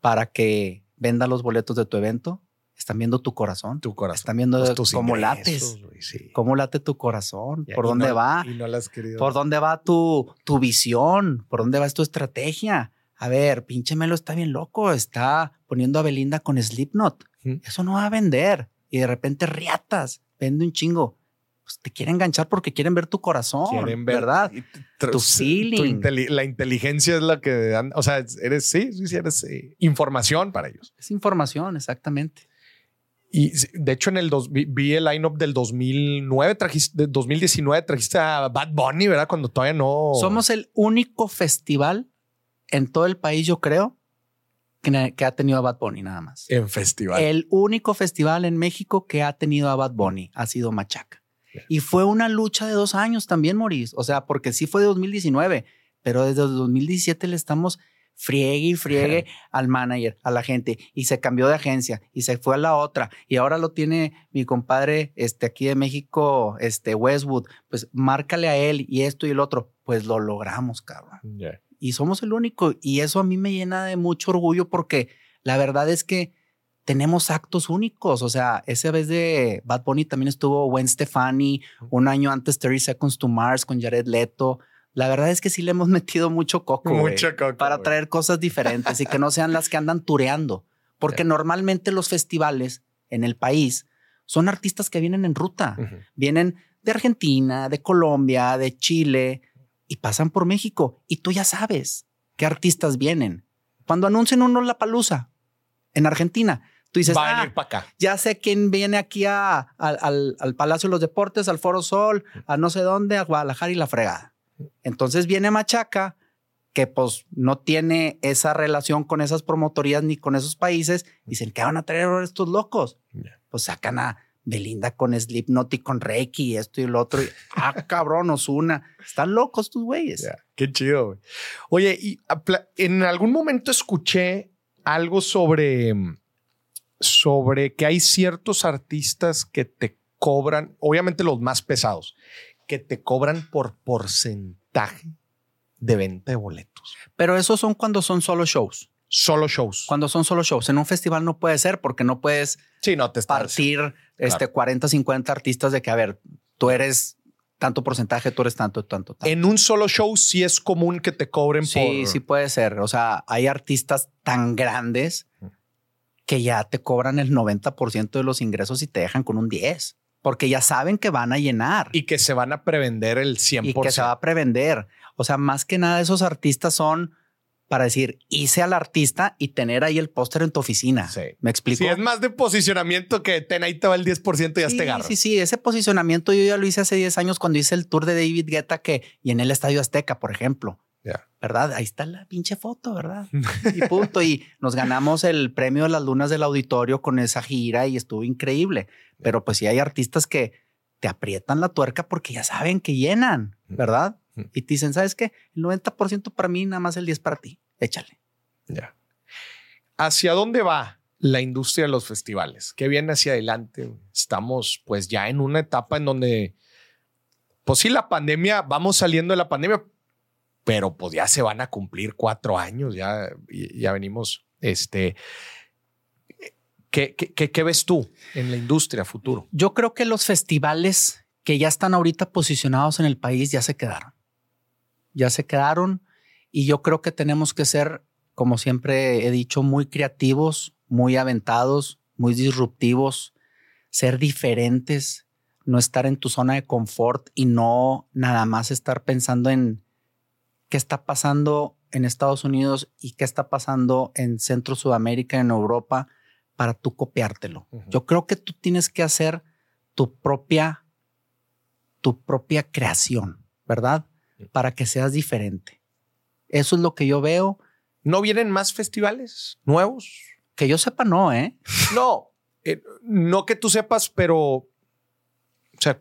para que venda los boletos de tu evento, están viendo tu corazón. Tu corazón. Están viendo Pues cómo ingresos, lates, güey, sí. cómo late tu corazón, por y dónde no- va, Y no las has querido. por dónde va tu, tu visión, por dónde va tu estrategia. A ver, pinche Melo está bien loco, está poniendo a Belinda con Slipknot. Eso no va a vender. Y de repente riatas, vende un chingo. Pues te quieren enganchar porque quieren ver tu corazón, Quieren ver, ¿verdad? Tu feeling. inteli- la inteligencia es la que dan, o sea, eres, sí, sí, sí, eres eh, información para ellos. Es información, exactamente. Y de hecho, en el dos, vi, vi el lineup del 2009, trajiste, de 2019, trajiste a Bad Bunny, ¿verdad? Cuando todavía no. Somos el único festival en todo el país, yo creo, que, que ha tenido a Bad Bunny nada más. En festival. El único festival en México que ha tenido a Bad Bunny ha sido Machaca. Y fue una lucha de dos años también, Maurice. O sea, porque sí fue de 2019, pero desde 2017 le estamos friegue y friegue *laughs* al manager, a la gente, y se cambió de agencia y se fue a la otra, y ahora lo tiene mi compadre este, aquí de México, este Westwood, pues márcale a él y esto y el otro, pues lo logramos, cabrón. Y somos el único, y eso a mí me llena de mucho orgullo porque la verdad es que tenemos actos únicos. O sea, esa vez de Bad Bunny también estuvo Gwen Stefani, un año antes 30 Seconds to Mars con Jared Leto. La verdad es que sí le hemos *laughs* metido mucho coco, mucho coco para traer cosas diferentes y que no sean las que andan tureando. Porque normalmente los festivales en el país son artistas que vienen en ruta. Vienen de Argentina, de Colombia, de Chile y pasan por México. Y tú ya sabes qué artistas vienen. Cuando anuncian uno la palusa en Argentina, tú dices, Va a venir ah, para acá. ya sé quién viene aquí a, al, al Palacio de los Deportes, al Foro Sol, a no sé dónde, a Guadalajara y la fregada. Entonces viene Machaca, que pues no tiene esa relación con esas promotorías ni con esos países. Dicen, ¿qué van a traer estos locos? Pues sacan a Belinda con Slipknot y con Reiki y esto y lo otro. ah, *laughs* cabrón, una. Están locos tus güeyes. Qué chido. Oye, y en algún momento escuché algo sobre, sobre que hay ciertos artistas que te cobran, obviamente los más pesados, que te cobran por porcentaje de venta de boletos. Pero esos son cuando son solo shows. Solo shows. Cuando son solo shows. En un festival no puede ser porque no puedes sí, no te partir este 40, 50 artistas de que, a ver, tú eres tanto porcentaje, tú eres tanto, tanto, tanto. En un solo show sí es común que te cobren sí, por... Sí, sí puede ser. O sea, hay artistas tan grandes que ya te cobran el 90% de los ingresos y te dejan con un 10 porque ya saben que van a llenar. Y que se van a prevender el 100%. Y que se va a prevender. O sea, más que nada esos artistas son para decir, hice al artista y tener ahí el póster en tu oficina. Sí. ¿Me explico? Sí, es más de posicionamiento que ten ahí te va el 10% y ya sí, te Sí, sí, ese posicionamiento yo ya lo hice hace 10 años cuando hice el tour de David Guetta que y en el Estadio Azteca, por ejemplo. ¿Verdad? Ahí está la pinche foto, ¿verdad? y punto. Y nos ganamos el premio de las lunas del auditorio con esa gira y estuvo increíble. Pero pues sí hay artistas que te aprietan la tuerca porque ya saben que llenan, ¿verdad? Y te dicen, ¿sabes qué? El 90% para mí, nada más el 10% para ti. Échale. Ya. ¿Hacia dónde va la industria de los festivales? ¿Qué viene hacia adelante? Estamos pues ya en una etapa en donde, pues sí, la pandemia, vamos saliendo de la pandemia, pero pues ya se van a cumplir cuatro años, ya, ya venimos, este, ¿Qué, qué, ves tú en la industria futuro? Yo creo que los festivales que ya están ahorita posicionados en el país ya se quedaron. Ya se quedaron y yo creo que tenemos que ser, como siempre he dicho, muy creativos, muy aventados, muy disruptivos, ser diferentes, no estar en tu zona de confort y no nada más estar pensando en qué está pasando en Estados Unidos y qué está pasando en Centro Sudamérica, en Europa, para tú copiártelo. Yo creo que tú tienes que hacer tu propia, tu propia creación, ¿verdad? Para que seas diferente. Eso es lo que yo veo. ¿No vienen más festivales nuevos? Que yo sepa, no, ¿eh? No, eh, no que tú sepas, pero, o sea,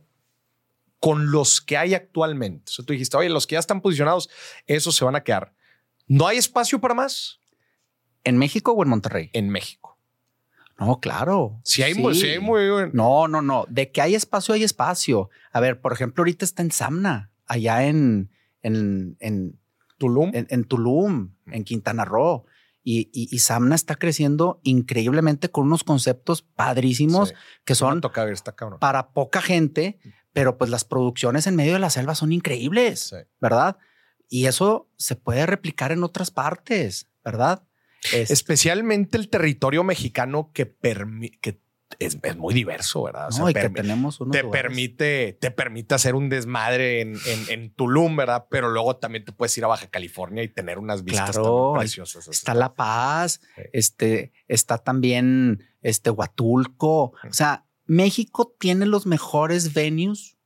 con los que hay actualmente. O sea, tú dijiste, oye, los que ya están posicionados, esos se van a quedar. ¿No hay espacio para más? ¿En México o en Monterrey? En México. No, claro. Si hay, muy, No, no, no. De que hay espacio, hay espacio. A ver, por ejemplo, ahorita está en Samna, allá en, en, en Tulum. En, Tulum, en Quintana Roo. Y, y, Samna está creciendo increíblemente con unos conceptos padrísimos que son para poca gente, pero pues las producciones en medio de la selva son increíbles, ¿verdad? Y eso se puede replicar en otras partes, ¿verdad? Especialmente el territorio mexicano que, que es, muy diverso, ¿verdad? y que tenemos te permite, te permite hacer un desmadre en, en, Tulum, ¿verdad? Pero luego también te puedes ir a Baja California y tener unas vistas preciosas. Está La Paz, este, está también este Huatulco. O sea, México tiene los mejores venues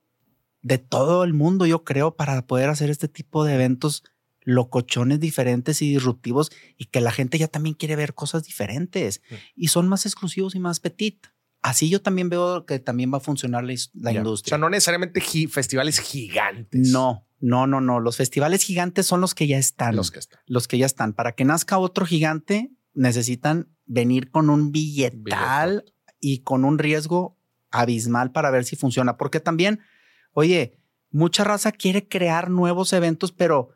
de todo el mundo, yo creo, para poder hacer este tipo de eventos locochones diferentes y disruptivos y que la gente ya también quiere ver cosas diferentes y son más exclusivos y más petit. Así yo también veo que también va a funcionar la, Ya. O industria. sea, no necesariamente gi- festivales gigantes. no, no, no, no. Los festivales gigantes son los que ya están. Los que están. los que ya están. Para que nazca otro gigante, necesitan venir con un billetal y con un riesgo abismal para ver si funciona. Porque también, oye, mucha raza quiere crear nuevos eventos, pero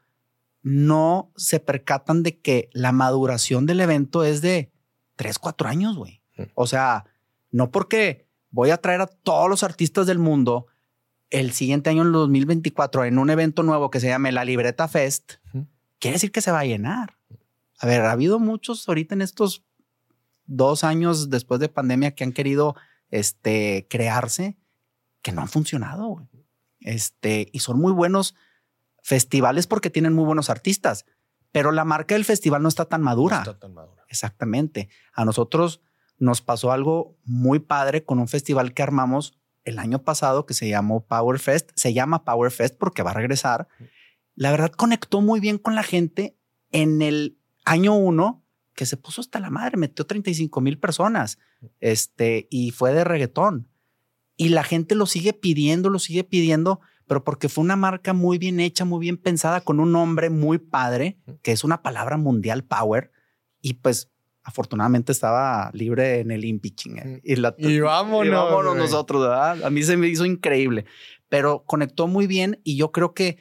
no se percatan de que la maduración del evento es de tres, cuatro años, güey. Mm. O sea, no porque voy a traer a todos los artistas del mundo el siguiente año, en el 2024, en un evento nuevo que se llame la Libreta Fest, quiere decir que se va a llenar. A ver, ha habido muchos ahorita en estos dos años después de pandemia que han querido este, crearse que no han funcionado. Este, y son muy buenos festivales porque tienen muy buenos artistas, pero la marca del festival no está tan madura. No está tan madura. Exactamente. A nosotros nos pasó algo muy padre con un festival que armamos el año pasado que se llamó Power Fest. Se llama Power Fest porque va a regresar. La verdad conectó muy bien con la gente en el año uno que se puso hasta la madre, metió 35 mil personas este, y fue de reggaetón. Y la gente lo sigue pidiendo, lo sigue pidiendo, pero porque fue una marca muy bien hecha, muy bien pensada, con un nombre muy padre, que es una palabra mundial power. Y pues afortunadamente estaba libre en el impeaching. eh, Y, la, Y vámonos, y vámonos nosotros, ¿verdad? A mí se me hizo increíble, pero conectó muy bien y yo creo que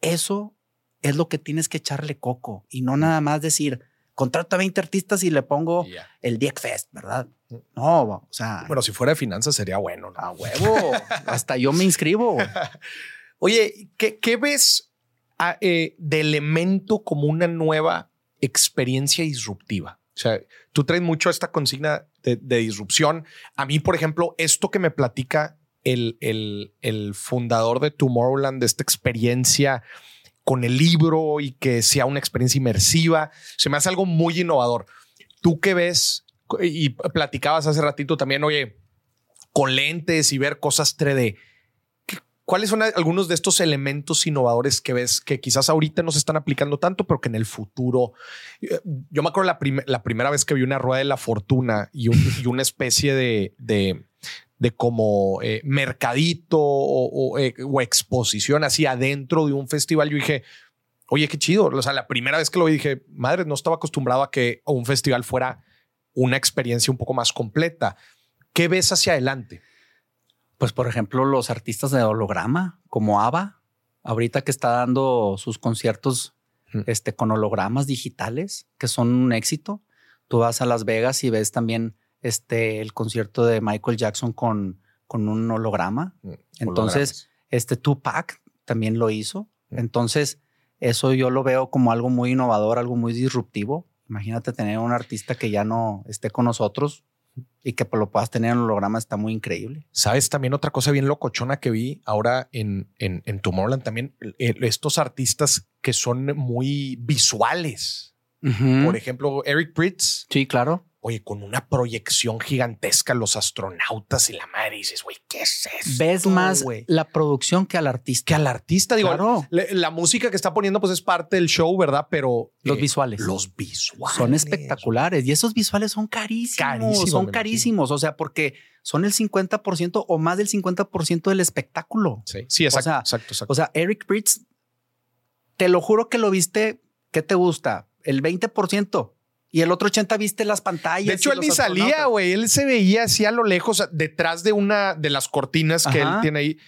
eso es lo que tienes que echarle coco y no nada más decir, contrato a 20 artistas y le pongo el Diek Fest, ¿verdad? No, o sea, Bueno, si fuera de finanzas sería bueno. ¿no? a huevo, hasta yo me inscribo. *laughs* Oye, ¿qué, qué ves ah, eh, de elemento como una nueva experiencia disruptiva? O sea, tú traes mucho esta consigna de, de disrupción. A mí, por ejemplo, esto que me platica el, el, el fundador de Tomorrowland, de esta experiencia con el libro y que sea una experiencia inmersiva, se me hace algo muy innovador. ¿Tú qué ves? Y platicabas hace ratito también, oye, con lentes y ver cosas 3D. ¿Qué- ¿Cuáles son algunos de estos elementos innovadores que ves que quizás ahorita no se están aplicando tanto, pero que en el futuro? eh, Yo me acuerdo la, prim- la primera vez que vi una rueda de la fortuna y, un- y una especie de, de como eh, mercadito o, o, eh, o exposición así adentro de un festival. Yo dije, oye, qué chido. O sea, la primera vez que lo vi dije, madre, no estaba acostumbrado a que un festival fuera una experiencia un poco más completa. ¿Qué ves hacia adelante? Pues, por ejemplo, los artistas de holograma, como ABBA, ahorita que está dando sus conciertos Mm. este, con hologramas digitales, que son un éxito. Tú vas a Las Vegas y ves también este, el concierto de Michael Jackson con, con un holograma. Entonces, este Tupac también lo hizo. Mm. Entonces, eso yo lo veo como algo muy innovador, algo muy disruptivo. Imagínate tener un artista que ya no esté con nosotros y que lo puedas tener en holograma, está muy increíble. Sabes también otra cosa bien locochona que vi ahora en, en, en Tomorrowland también, eh, estos artistas que son muy visuales. Por ejemplo, Eric Pritz, Sí, claro. Oye, con una proyección gigantesca, los astronautas y la madre, y dices, güey, ¿qué es eso? Ves más la producción que al artista. que al artista, digo, Claro. la, la música que está poniendo, pues es parte del show, ¿verdad? Pero Los eh, visuales. Los visuales son espectaculares y esos visuales son carísimos. Carísimos, son carísimos. O sea, porque son el 50% o más del 50% del espectáculo. Sí, sí, exacto, sea, exacto, exacto. O sea, Eric Pritz, te lo juro que lo viste. ¿Qué te gusta? El 20% y el otro 80% viste las pantallas. De hecho, él ni salía, güey. Él se veía así a lo lejos, detrás de una de las cortinas que Ajá. él tiene ahí.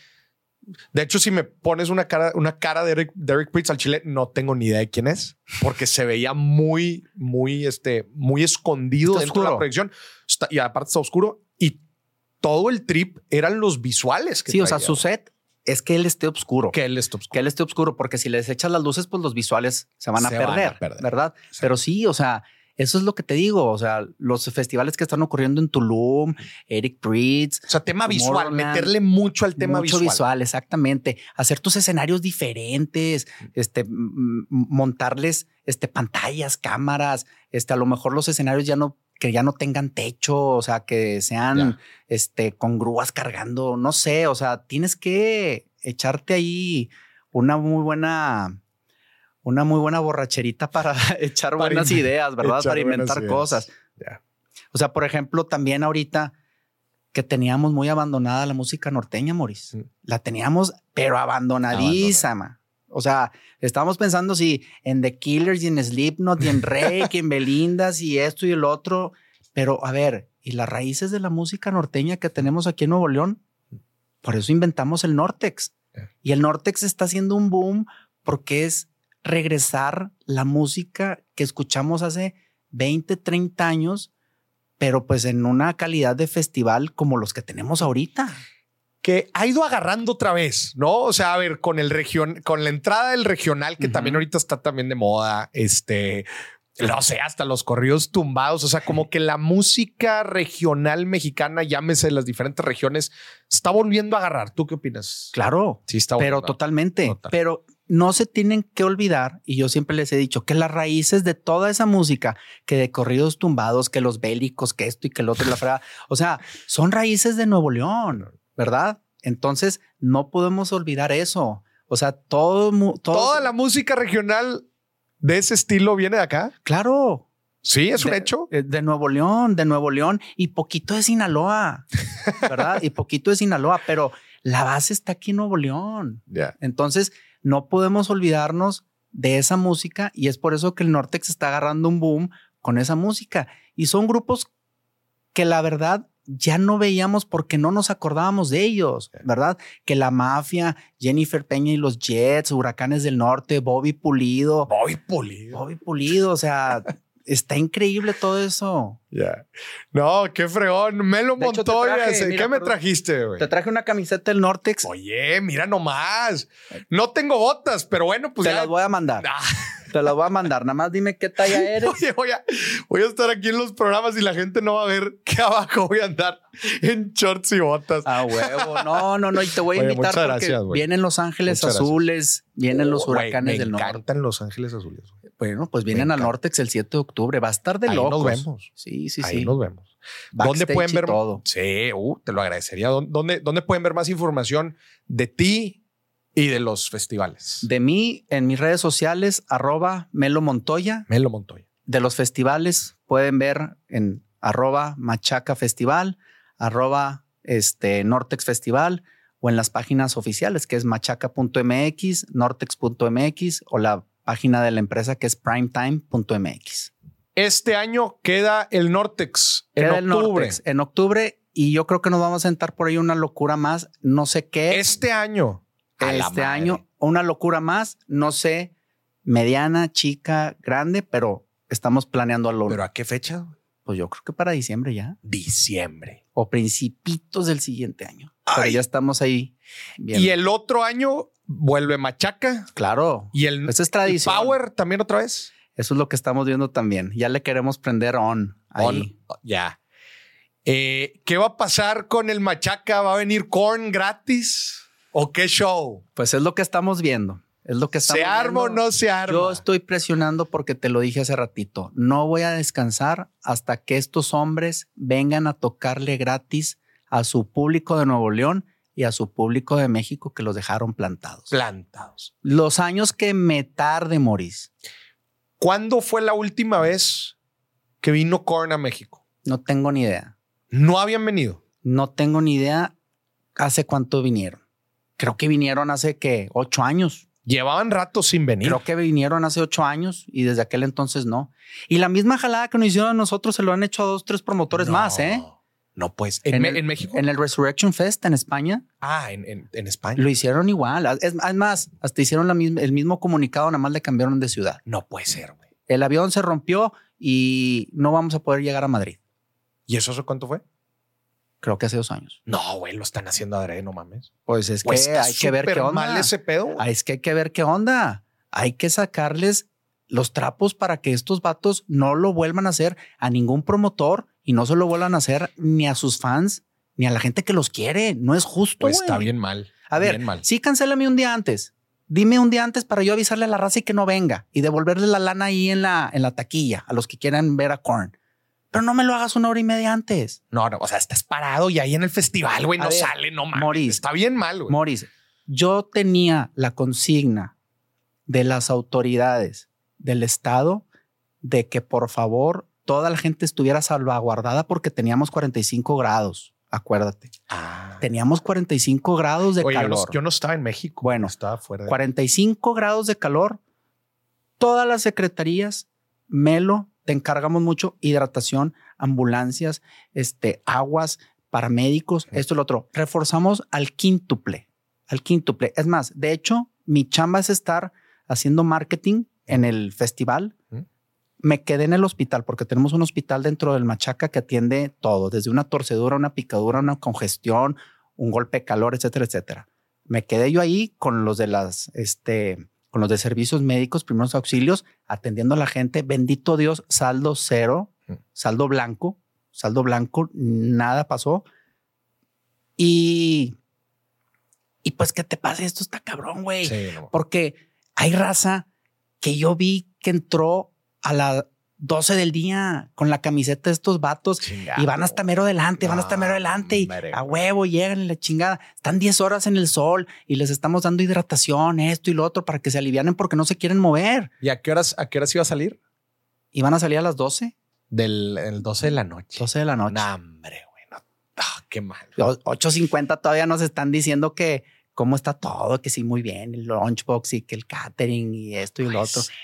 De hecho, si me pones una cara, una cara de Eric, de Eric Pritz al chile, no tengo ni idea de quién es, porque se veía muy, muy, este, muy escondido Está dentro de la proyección. Está- y aparte está oscuro. Y todo el trip eran los visuales que Sí, o sea, su set es que él esté oscuro. que él está oscuro. que él esté oscuro, porque si les echas las luces, pues los visuales se van, a, Se van a perder, perder. ¿verdad? Sí. Pero sí, o sea, eso es lo que te digo. O sea, los festivales que están ocurriendo en Tulum, Eric Pritz, O sea, tema visual, meterle mucho al tema mucho visual. visual. exactamente. Hacer tus escenarios diferentes, este, montarles este, pantallas, cámaras, este, a lo mejor los escenarios ya no que ya no tengan techo, o sea, que sean Ya. este, con grúas cargando, no sé, o sea, tienes que echarte ahí una muy buena, una muy buena borracherita para *laughs* echar Para buenas in- ideas, ¿verdad? Para inventar cosas. Ya. O sea, por ejemplo, también ahorita que teníamos muy abandonada la música norteña, Moris. Mm. La teníamos, pero abandonadísima. O sea, estábamos pensando si en The Killers y en Slipknot y en *laughs* Rake y en Belindas y esto y el otro. Pero a ver, ¿y las raíces de la música norteña que tenemos aquí en Nuevo León? Por eso inventamos el Nortex. Yeah. Y el Nortex está haciendo un boom porque es regresar la música que escuchamos hace 20, 30 años, pero pues en una calidad de festival como los que tenemos ahorita. que ha ido agarrando otra vez, ¿no? O sea, a ver, con el región, con la entrada del regional, que también ahorita está también de moda, este, no sé, hasta los corridos tumbados, o sea, como que la música regional mexicana, llámese las diferentes regiones, está volviendo a agarrar. ¿Tú qué opinas? Claro, Sí, está pero volviendo totalmente. Total. Pero no se tienen que olvidar, y yo siempre les he dicho, que las raíces de toda esa música, que de corridos tumbados, que los bélicos, que esto y que el otro, la fregada, *laughs* o sea, son raíces de Nuevo León, ¿verdad? Entonces, no podemos olvidar eso. O sea, todo, Toda la música regional de ese estilo viene de acá. claro, Sí, es un de, hecho. eh, De Nuevo León, de Nuevo León y poquito de Sinaloa, *laughs* ¿verdad? y poquito de Sinaloa, pero la base está aquí en Nuevo León. Ya. Entonces, no podemos olvidarnos de esa música y es por eso que el Nortex está agarrando un boom con esa música. Y son grupos que la verdad ya no veíamos porque no nos acordábamos de ellos, ¿verdad? Que la mafia, Jennifer Peña y los Jets, Huracanes del Norte, Bobby Pulido, Voy polido. Bobby Pulido, o sea, *laughs* está increíble todo eso. Ya. No, qué fregón. Melo De hecho, te Montoya. ¿Qué me trajiste, güey? Te traje una camiseta del Nortex, Oye, mira nomás. No tengo botas, pero bueno, pues te ya. las voy a mandar, Ah, te las voy a mandar, nada más dime qué talla *laughs* eres. Oye, voy a, voy a estar aquí en los programas y la gente no va a ver que abajo voy a andar *laughs* en shorts y botas. A huevo. No, no, no. Y te voy a Oye, invitar muchas porque gracias, vienen los ángeles Muchas gracias. azules, vienen los Güey, huracanes me del norte. encantan los ángeles azules. Bueno, pues vienen al. Nortex el 7 de octubre. Va a estar de Ahí locos. nos vemos. Sí, sí, Ahí sí. nos vemos. ¿Dónde pueden y ver? todo? Sí, uh, te lo agradecería. ¿Dónde, dónde, dónde pueden ver más información de ti y de los festivales? De mí, en mis redes sociales, arroba Melo Montoya. Melo Montoya. De los festivales, pueden ver en arroba Machaca Festival, arroba este, Nortex Festival o en las páginas oficiales que es machaca.mx, nortex.mx o la página de la empresa que es primetime.mx. Este año queda el Nortex en Queda el octubre. Nortex en octubre y yo creo que nos vamos a sentar por ahí una locura más. No sé qué. Este año. A este año, una locura más. No sé, mediana, chica, grande, pero estamos planeando algo. ¿Pero a qué fecha? pues yo creo que para diciembre ya. Diciembre. O principitos del siguiente año. Pero Ay. ya estamos ahí. Y el otro año vuelve Machaca. claro. Y el, Esa es el tradición. Power también otra vez. Eso es lo que estamos viendo también. Ya le queremos prender on. Ahí. On- ya. Eh, ¿Qué va a pasar con el Machaca? ¿Va a venir corn gratis? ¿O qué show? Pues es lo que estamos viendo. Es lo que estamos ¿Se arma o no se arma? Yo estoy presionando porque te lo dije hace ratito. No voy a descansar hasta que estos hombres vengan a tocarle gratis a su público de Nuevo León y a su público de México que los dejaron plantados. plantados. Los años que me tarde, Moris. ¿Cuándo fue la última vez que vino Korn a México? No tengo ni idea. No habían venido. No tengo ni idea hace cuánto vinieron. Creo que vinieron hace que ocho años. Llevaban rato sin venir. Creo que vinieron hace ocho años y desde aquel entonces no. Y la misma jalada que nos hicieron a nosotros se lo han hecho a dos, tres promotores No, más, ¿eh? No, pues. ¿En, En el- en México? En el Resurrection Fest en España ah, en, en- en España. lo hicieron igual. Es, es más, hasta hicieron la misma, el mismo comunicado, nada más le cambiaron de ciudad. No puede ser, güey. El avión se rompió y no vamos a poder llegar a Madrid. ¿Y eso hace cuánto fue? Creo que hace dos años. No, güey, lo están haciendo adrede, no mames. Pues es que Pues está hay que ver qué onda. mal ese pedo. Ah, Es que hay que ver qué onda. Hay que sacarles los trapos para que estos vatos no lo vuelvan a hacer a ningún promotor y no se lo vuelvan a hacer ni a sus fans ni a la gente que los quiere. No es justo. Pues está bien mal. A ver, bien mal. sí, cancélame un día antes. Dime un día antes para yo avisarle a la raza y que no venga y devolverle la lana ahí en la, en la taquilla a los que quieran ver a Korn. Pero no me lo hagas una hora y media antes. No, no, o sea, estás parado y ahí en el festival, güey, no ver, sale, no mames. Moris. Está bien mal, güey. Morris, yo tenía la consigna de las autoridades del Estado de que por favor toda la gente estuviera salvaguardada porque teníamos 45 grados. Acuérdate. Teníamos 45 grados de Oye, yo no- calor. Yo no estaba en México. Bueno, estaba fuera de 45 grados de calor. Todas las secretarías, Melo, te encargamos mucho hidratación, ambulancias, este, aguas, paramédicos, esto y lo otro. Reforzamos al quíntuple, al quíntuple. Es más, de hecho, mi chamba es estar haciendo marketing en el festival. Me quedé en el hospital porque tenemos un hospital dentro del Machaca que atiende todo, desde una torcedura, una picadura, una congestión, un golpe de calor, etcétera, etcétera. Me quedé yo ahí con los de las, este, con los de servicios médicos, primeros auxilios, atendiendo a la gente. Bendito Dios, saldo cero, Mm. saldo blanco, saldo blanco, nada pasó. Y, y pues, ¿qué te pasa? Esto está cabrón, güey. Sí, no. Porque hay raza que yo vi que entró a las 12 del día con la camiseta de estos vatos Chingado. y van hasta mero adelante, van hasta mero adelante y a huevo llegan en la chingada. Están 10 horas en el sol y les estamos dando hidratación, esto y lo otro para que se alivianen porque no se quieren mover. ¿Y a qué horas, a qué horas iba a salir? Y van a salir a las 12, Del el 12 de la noche. 12 de la noche. No, hombre, güey. no. Ah, qué mal. O- 8.50 todavía nos están diciendo que cómo está todo, que sí, muy bien, el lunchbox y que el catering y esto y lo otro. ser.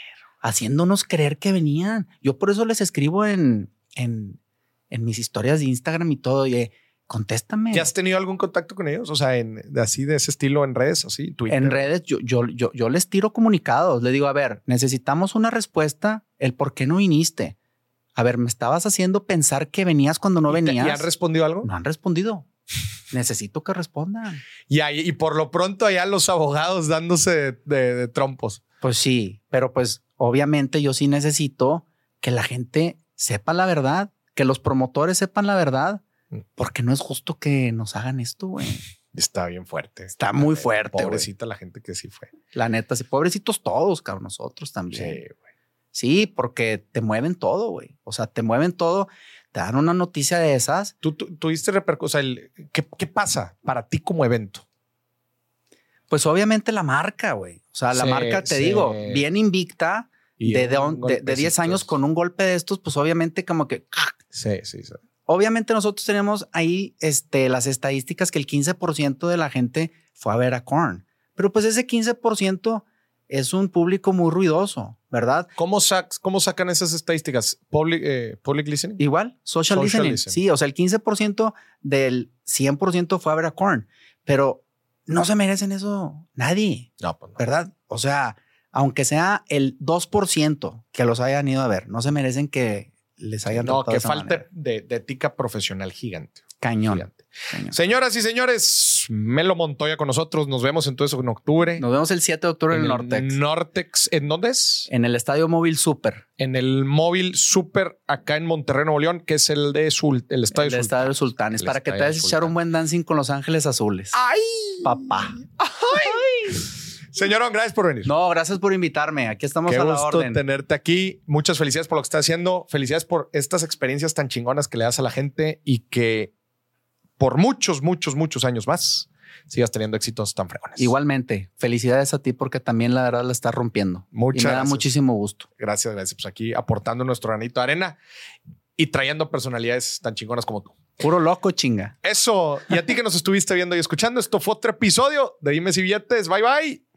Haciéndonos creer que venían. Yo por eso les escribo en, en, en mis historias de Instagram y todo. Y eh, contéstame. ¿Ya has tenido algún contacto con ellos? O sea, en, de así de ese estilo en redes, así, Twitter. En redes, yo, yo, yo, yo les tiro comunicados. Le digo, a ver, necesitamos una respuesta. El por qué no viniste. A ver, me estabas haciendo pensar que venías cuando no ¿Y te- venías. ¿Y han respondido algo? no han respondido. Necesito que respondan. Y, ahí- y por lo pronto allá los abogados dándose de, de- de trompos. Pues sí, pero pues obviamente yo sí necesito que la gente sepa la verdad, que los promotores sepan la verdad, Mm. porque no es justo que nos hagan esto, güey. Está bien fuerte. Está muy fuerte. Pobrecita la gente que sí fue. La neta, sí, pobrecitos todos, cabrón, nosotros Sí, también. güey. Sí, porque te mueven todo, güey. O sea, te mueven todo, te dan una noticia de esas. ¿Tú, tú- tuviste repercusión? ¿qué, ¿Qué pasa para ti como evento? Pues obviamente la marca, güey. O sea, la Sí, marca, te sí. digo, bien invicta, Y de, de, de- de 10 años con un golpe de estos, pues obviamente como que Sí, sí, sí. Obviamente nosotros tenemos ahí este, las estadísticas que el 15% de la gente fue a ver a Korn. Pero pues ese 15% es un público muy ruidoso, ¿verdad? ¿Cómo, sac- cómo sacan esas estadísticas? Public, eh, public listening. Igual, social, Social listening. listening. Sí, o sea, el 15% del 100% fue a ver a Korn. Pero no se merecen eso nadie, No, pues no. ¿verdad? O sea, aunque sea el 2% que los hayan ido a ver, no se merecen que les hayan No, tratado de que manera. de, de ética profesional gigante. Cañón. gigante. cañón. Señoras y señores, Melo Montoya con nosotros. Nos vemos entonces en octubre. Nos vemos el 7 de octubre en, el Nortex. Nortex. ¿En dónde es? En el Estadio Móvil Super. En el móvil super acá en Monterrey, Nuevo León, que es el de Sul, el estadio El Sultán. Estadio Sultanes. El Para que te vayas a echar Sultán. un buen dancing con Los Ángeles Azules. ¡Ay! Papá. Señorón, gracias por venir. No, gracias por invitarme. Aquí estamos Qué a la gusto orden. tenerte aquí. Muchas felicidades por lo que estás haciendo. Felicidades por estas experiencias tan chingonas que le das a la gente y que por muchos, muchos, muchos años más sigas teniendo éxitos tan fregones. Igualmente, felicidades a ti porque también la verdad la estás rompiendo. Muchas y me da muchísimo gusto. Gracias, gracias. Pues aquí aportando nuestro granito de arena y trayendo personalidades tan chingonas como tú. Puro loco, chinga. Eso. Y a ti que nos estuviste viendo y escuchando, esto fue otro episodio de Dime si billetes. Bye bye.